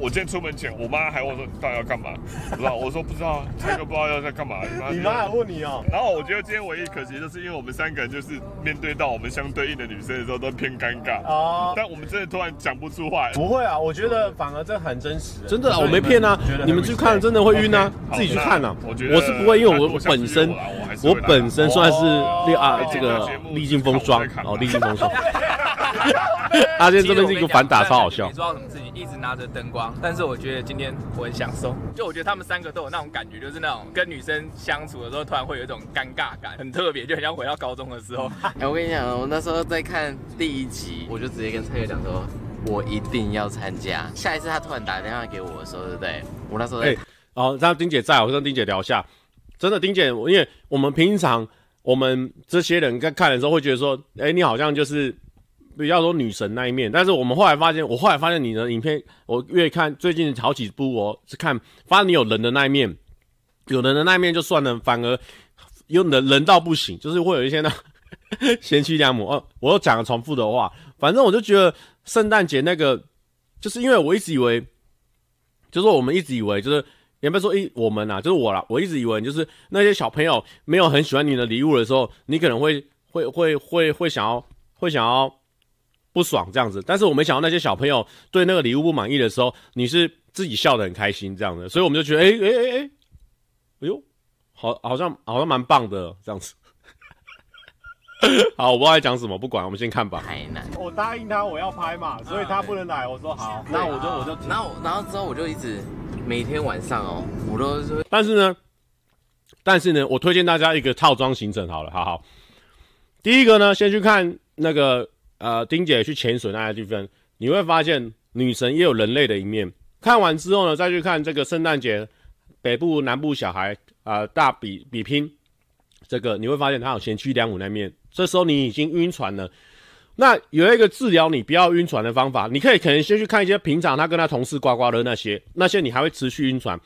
我今天出门前，我妈还问我说：“你到底要干嘛？”不知道，我说不知道，这个不知道要在干嘛。你妈 还问你哦。然后我觉得今天唯一可惜的就是，因为我们三个人就是面对到我们相对应的女生的时候，都偏尴尬。哦。但我们真的突然讲不出话。不会啊，我觉得反而这很真实。真的啊，我没骗啊。你们去看真的会晕啊，自己去看啊。我觉得我是不会，因为我本身我本身算是啊这个历经风霜哦，历经风霜。阿健这边是一个反打，超好笑。一直拿着灯光，但是我觉得今天我很享受。就我觉得他们三个都有那种感觉，就是那种跟女生相处的时候，突然会有一种尴尬感，很特别，就很像回到高中的时候。哎，我跟你讲，我那时候在看第一集，我就直接跟蔡哥讲说，我一定要参加。下一次他突然打电话给我的时候，对不对？我那时候在，哦，让丁姐在，我跟丁姐聊一下。真的，丁姐，因为我们平常我们这些人在看的时候会觉得说，哎、欸，你好像就是比较多女神那一面。但是我们后来发现，我后来发现你的影片，我越看最近好几部，哦是看发现你有人的那一面，有人的那一面就算了，反而有人人到不行，就是会有一些呢 贤妻良母。哦，我又讲了重复的话，反正我就觉得圣诞节那个，就是因为我一直以为，就是我们一直以为就是。也不是说一我们啊，就是我啦。我一直以为就是那些小朋友没有很喜欢你的礼物的时候，你可能会会会会会想要会想要不爽这样子。但是我没想到那些小朋友对那个礼物不满意的时候，你是自己笑得很开心这样的。所以我们就觉得，哎哎哎哎，哎呦，好好像好像蛮棒的这样子。好，我不知道在讲什么，不管，我们先看吧。太难。我答应他我要拍嘛，所以他不能来。我说好，那我就我就，然后然后之后我就一直。每天晚上哦，我都是。但是呢，但是呢，我推荐大家一个套装行程好了，好好。第一个呢，先去看那个呃，丁姐去潜水那些地方，你会发现女神也有人类的一面。看完之后呢，再去看这个圣诞节北部南部小孩啊、大比比拼，这个你会发现他有贤妻良母那面。这时候你已经晕船了。那有一个治疗你不要晕船的方法，你可以可能先去看一些平常他跟他同事刮刮乐那些，那些你还会持续晕船。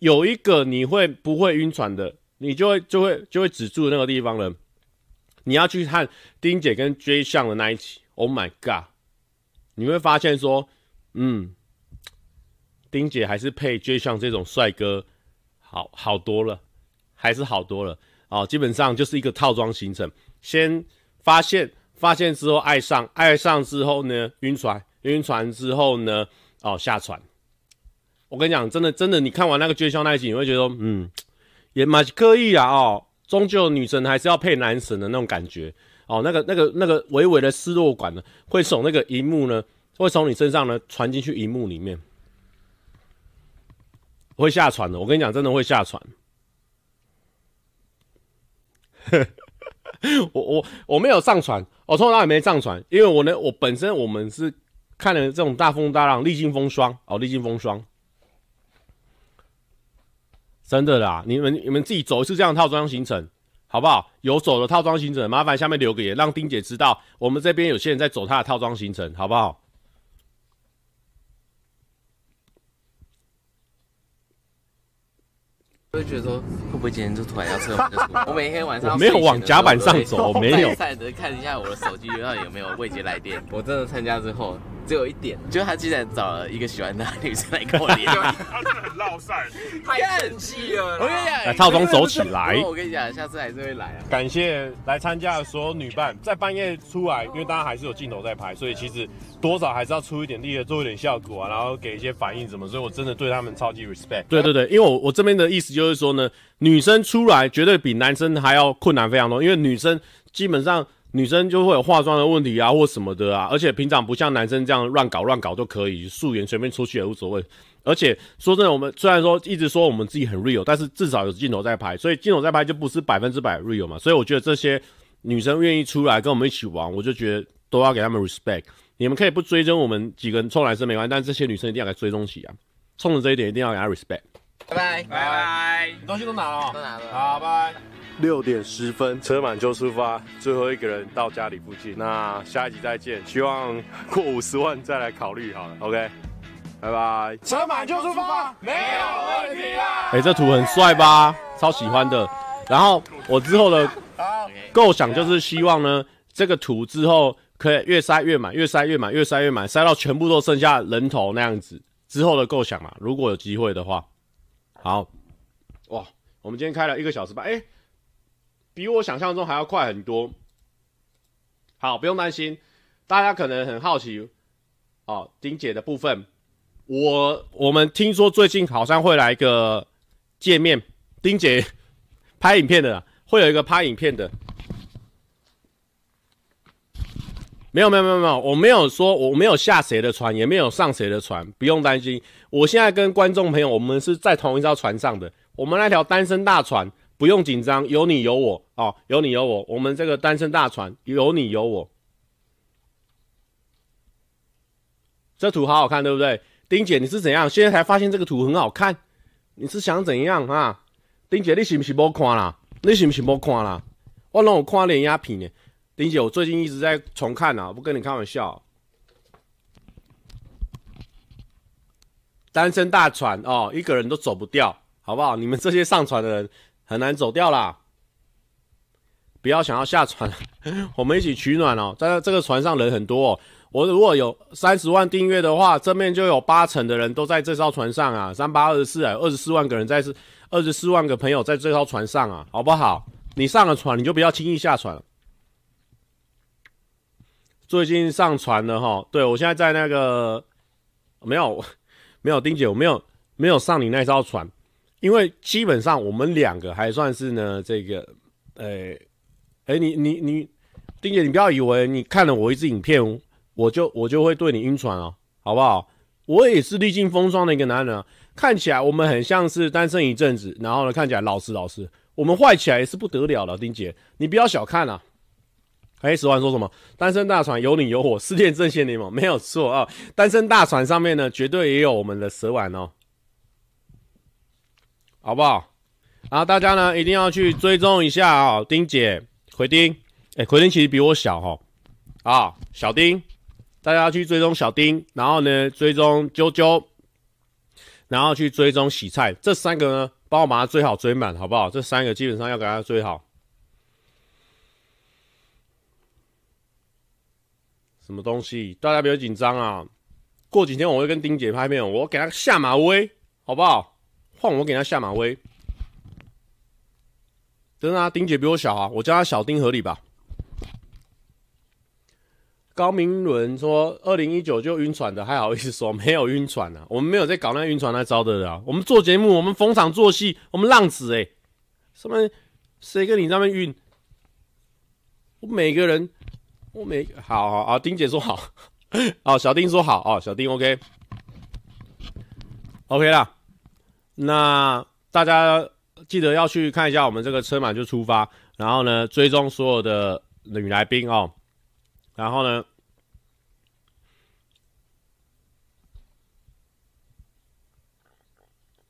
有一个你会不会晕船的，你就会就会就会止住那个地方了。你要去看丁姐跟 J 项的那一期，Oh my god！你会发现说，嗯，丁姐还是配 J 项这种帅哥好好多了，还是好多了哦。基本上就是一个套装行程，先发现。发现之后爱上，爱上之后呢，晕船，晕船之后呢，哦，下船。我跟你讲，真的真的，你看完那个绝笑那一集，你会觉得，嗯，也蛮刻意啊，哦，终究女神还是要配男神的那种感觉，哦，那个那个那个微微的失落感呢，会从那个荧幕呢，会从你身上呢传进去荧幕里面，会下船的。我跟你讲，真的会下船。我我我没有上船。我从来也没上船，因为我呢，我本身我们是看了这种大风大浪，历经风霜哦，历经风霜，真的啦！你们你们自己走一次这样套装行程，好不好？有走的套装行程，麻烦下面留个言，让丁姐知道我们这边有些人在走他的套装行程，好不好？我会觉得说，会不会今天就突然要撤？我每天晚上没有往甲板上走，我没有。看一下我的手机，到底有没有未接来电。我真的参加之后。只有一点，就他竟然找了一个喜欢的女生来跟我连，他真的很烙赛，太生气了。我跟你讲，来套装走起来。我跟你讲，下次还是会来啊。感谢来参加的所有女伴，在半夜出来，因为大家还是有镜头在拍，所以其实多少还是要出一点力的，做一点效果啊，然后给一些反应什么。所以我真的对他们超级 respect。对对对，因为我我这边的意思就是说呢，女生出来绝对比男生还要困难非常多，因为女生基本上。女生就会有化妆的问题啊，或什么的啊，而且平常不像男生这样乱搞乱搞都可以，素颜随便出去也无所谓。而且说真的，我们虽然说一直说我们自己很 real，但是至少有镜头在拍，所以镜头在拍就不是百分之百 real 嘛。所以我觉得这些女生愿意出来跟我们一起玩，我就觉得都要给他们 respect。你们可以不追踪我们几个人臭男生没关系，但这些女生一定要来追踪起啊，冲着这一点一定要给他 respect。拜拜拜拜，东西都拿了，都拿了，好，拜拜。六点十分，车满就出发，最后一个人到家里附近。那下一集再见，希望过五十万再来考虑好了。OK，拜拜。车满就出发，没有问题啊。哎、欸，这图很帅吧？超喜欢的。然后我之后的构想就是希望呢，这个图之后可以越塞越满，越塞越满，越塞越满，塞到全部都剩下人头那样子。之后的构想嘛，如果有机会的话，好。哇，我们今天开了一个小时吧，哎、欸。比我想象中还要快很多。好，不用担心。大家可能很好奇哦，丁姐的部分，我我们听说最近好像会来一个见面，丁姐拍影片的，会有一个拍影片的。没有没有没有没有，我没有说我没有下谁的船，也没有上谁的船，不用担心。我现在跟观众朋友，我们是在同一艘船上的。我们那条单身大船不用紧张，有你有我哦，有你有我。我们这个单身大船有你有我。这图好好看，对不对？丁姐，你是怎样？现在才发现这个图很好看？你是想怎样啊？丁姐，你是不是没看啦？你是不是没看啦？我让我看连鸦片呢。丁姐，我最近一直在重看啊，不跟你开玩笑。单身大船哦，一个人都走不掉，好不好？你们这些上船的人很难走掉啦。不要想要下船，我们一起取暖哦。在这个船上人很多哦，我如果有三十万订阅的话，正面就有八成的人都在这艘船上啊，三八二十四，二十四万个人在是，二十四万个朋友在这艘船上啊，好不好？你上了船，你就不要轻易下船了。最近上船了哈，对，我现在在那个没有没有丁姐，我没有没有上你那艘船，因为基本上我们两个还算是呢这个，哎、欸、哎、欸，你你你丁姐，你不要以为你看了我一支影片，我就我就会对你晕船哦，好不好？我也是历尽风霜的一个男人啊，看起来我们很像是单身一阵子，然后呢看起来老实老实，我们坏起来也是不得了了，丁姐，你不要小看啊。哎，十万说什么？单身大船有你有我，失恋阵线联盟没有错啊！单身大船上面呢，绝对也有我们的蛇丸哦，好不好？然后大家呢，一定要去追踪一下啊、哦！丁姐，奎丁，哎，奎丁其实比我小哈、哦，啊，小丁，大家去追踪小丁，然后呢，追踪啾啾，然后去追踪洗菜，这三个呢，帮我把它追好追满，好不好？这三个基本上要给它追好。什么东西？大家不要紧张啊！过几天我会跟丁姐拍片，我给她下马威，好不好？换我给他下马威。真的啊，丁姐比我小啊，我叫他小丁合理吧？高明伦说，二零一九就晕船的，还好意思说没有晕船啊？我们没有在搞那晕船那招的啊！我们做节目，我们逢场作戏，我们浪子哎、什么谁跟你那么晕？我每个人。我每好好好，丁姐说好，哦，小丁说好哦，小丁、OK OK、啦。那大家记得要去看一下我们这个车满就出发，然后呢追踪所有的女来宾哦，然后呢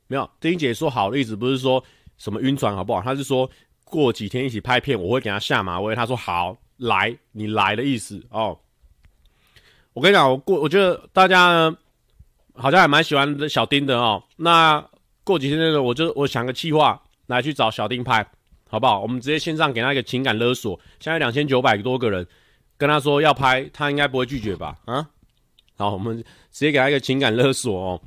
没有丁姐说好的意思不是说什么晕船好不好？她是说过几天一起拍片，我会给她下马威。她说好。来，你来的意思哦。我跟你讲，我过，我觉得大家呢，好像还蛮喜欢小丁的哦。那过几天那个，我就我想个计划来去找小丁拍，好不好？我们直接线上给他一个情感勒索。现在两千九百多个人跟他说要拍，他应该不会拒绝吧？啊，好，我们直接给他一个情感勒索哦。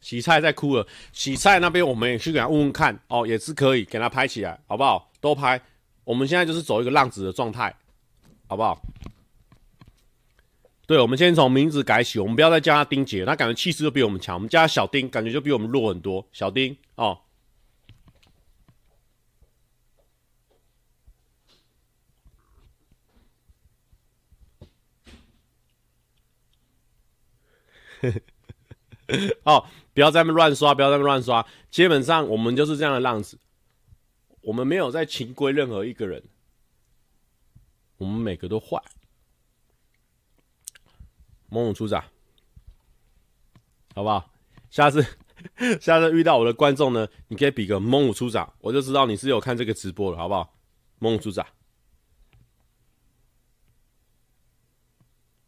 洗菜在哭了，洗菜那边我们也去给他问问看哦，也是可以给他拍起来，好不好？都拍。我们现在就是走一个浪子的状态，好不好？对，我们先从名字改起，我们不要再叫他丁姐，他感觉气势就比我们强。我们叫他小丁，感觉就比我们弱很多。小丁哦，哦，不要在那乱刷，不要在那乱刷。基本上我们就是这样的浪子。我们没有在情归任何一个人，我们每个都坏。猛虎出闸，好不好？下次下次遇到我的观众呢，你可以比个猛虎出闸，我就知道你是有看这个直播了，好不好？猛虎出闸，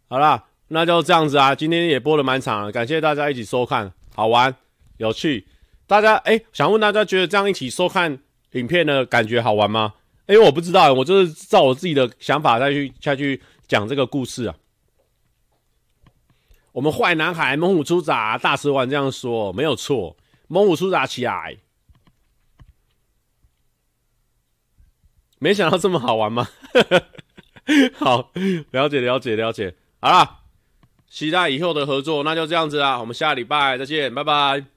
好啦，那就这样子啊。今天也播了蛮长了，感谢大家一起收看，好玩有趣。大家哎、想问大家觉得这样一起收看？影片的感觉好玩吗？哎、我不知道，我就是照我自己的想法再去下去讲这个故事啊。我们坏男孩猛虎出闸，大蛇丸这样说没有错，猛虎出闸起来。没想到这么好玩吗？好，了解了解了解。好啦，期待以后的合作，那就这样子啦，我们下礼拜再见，拜拜。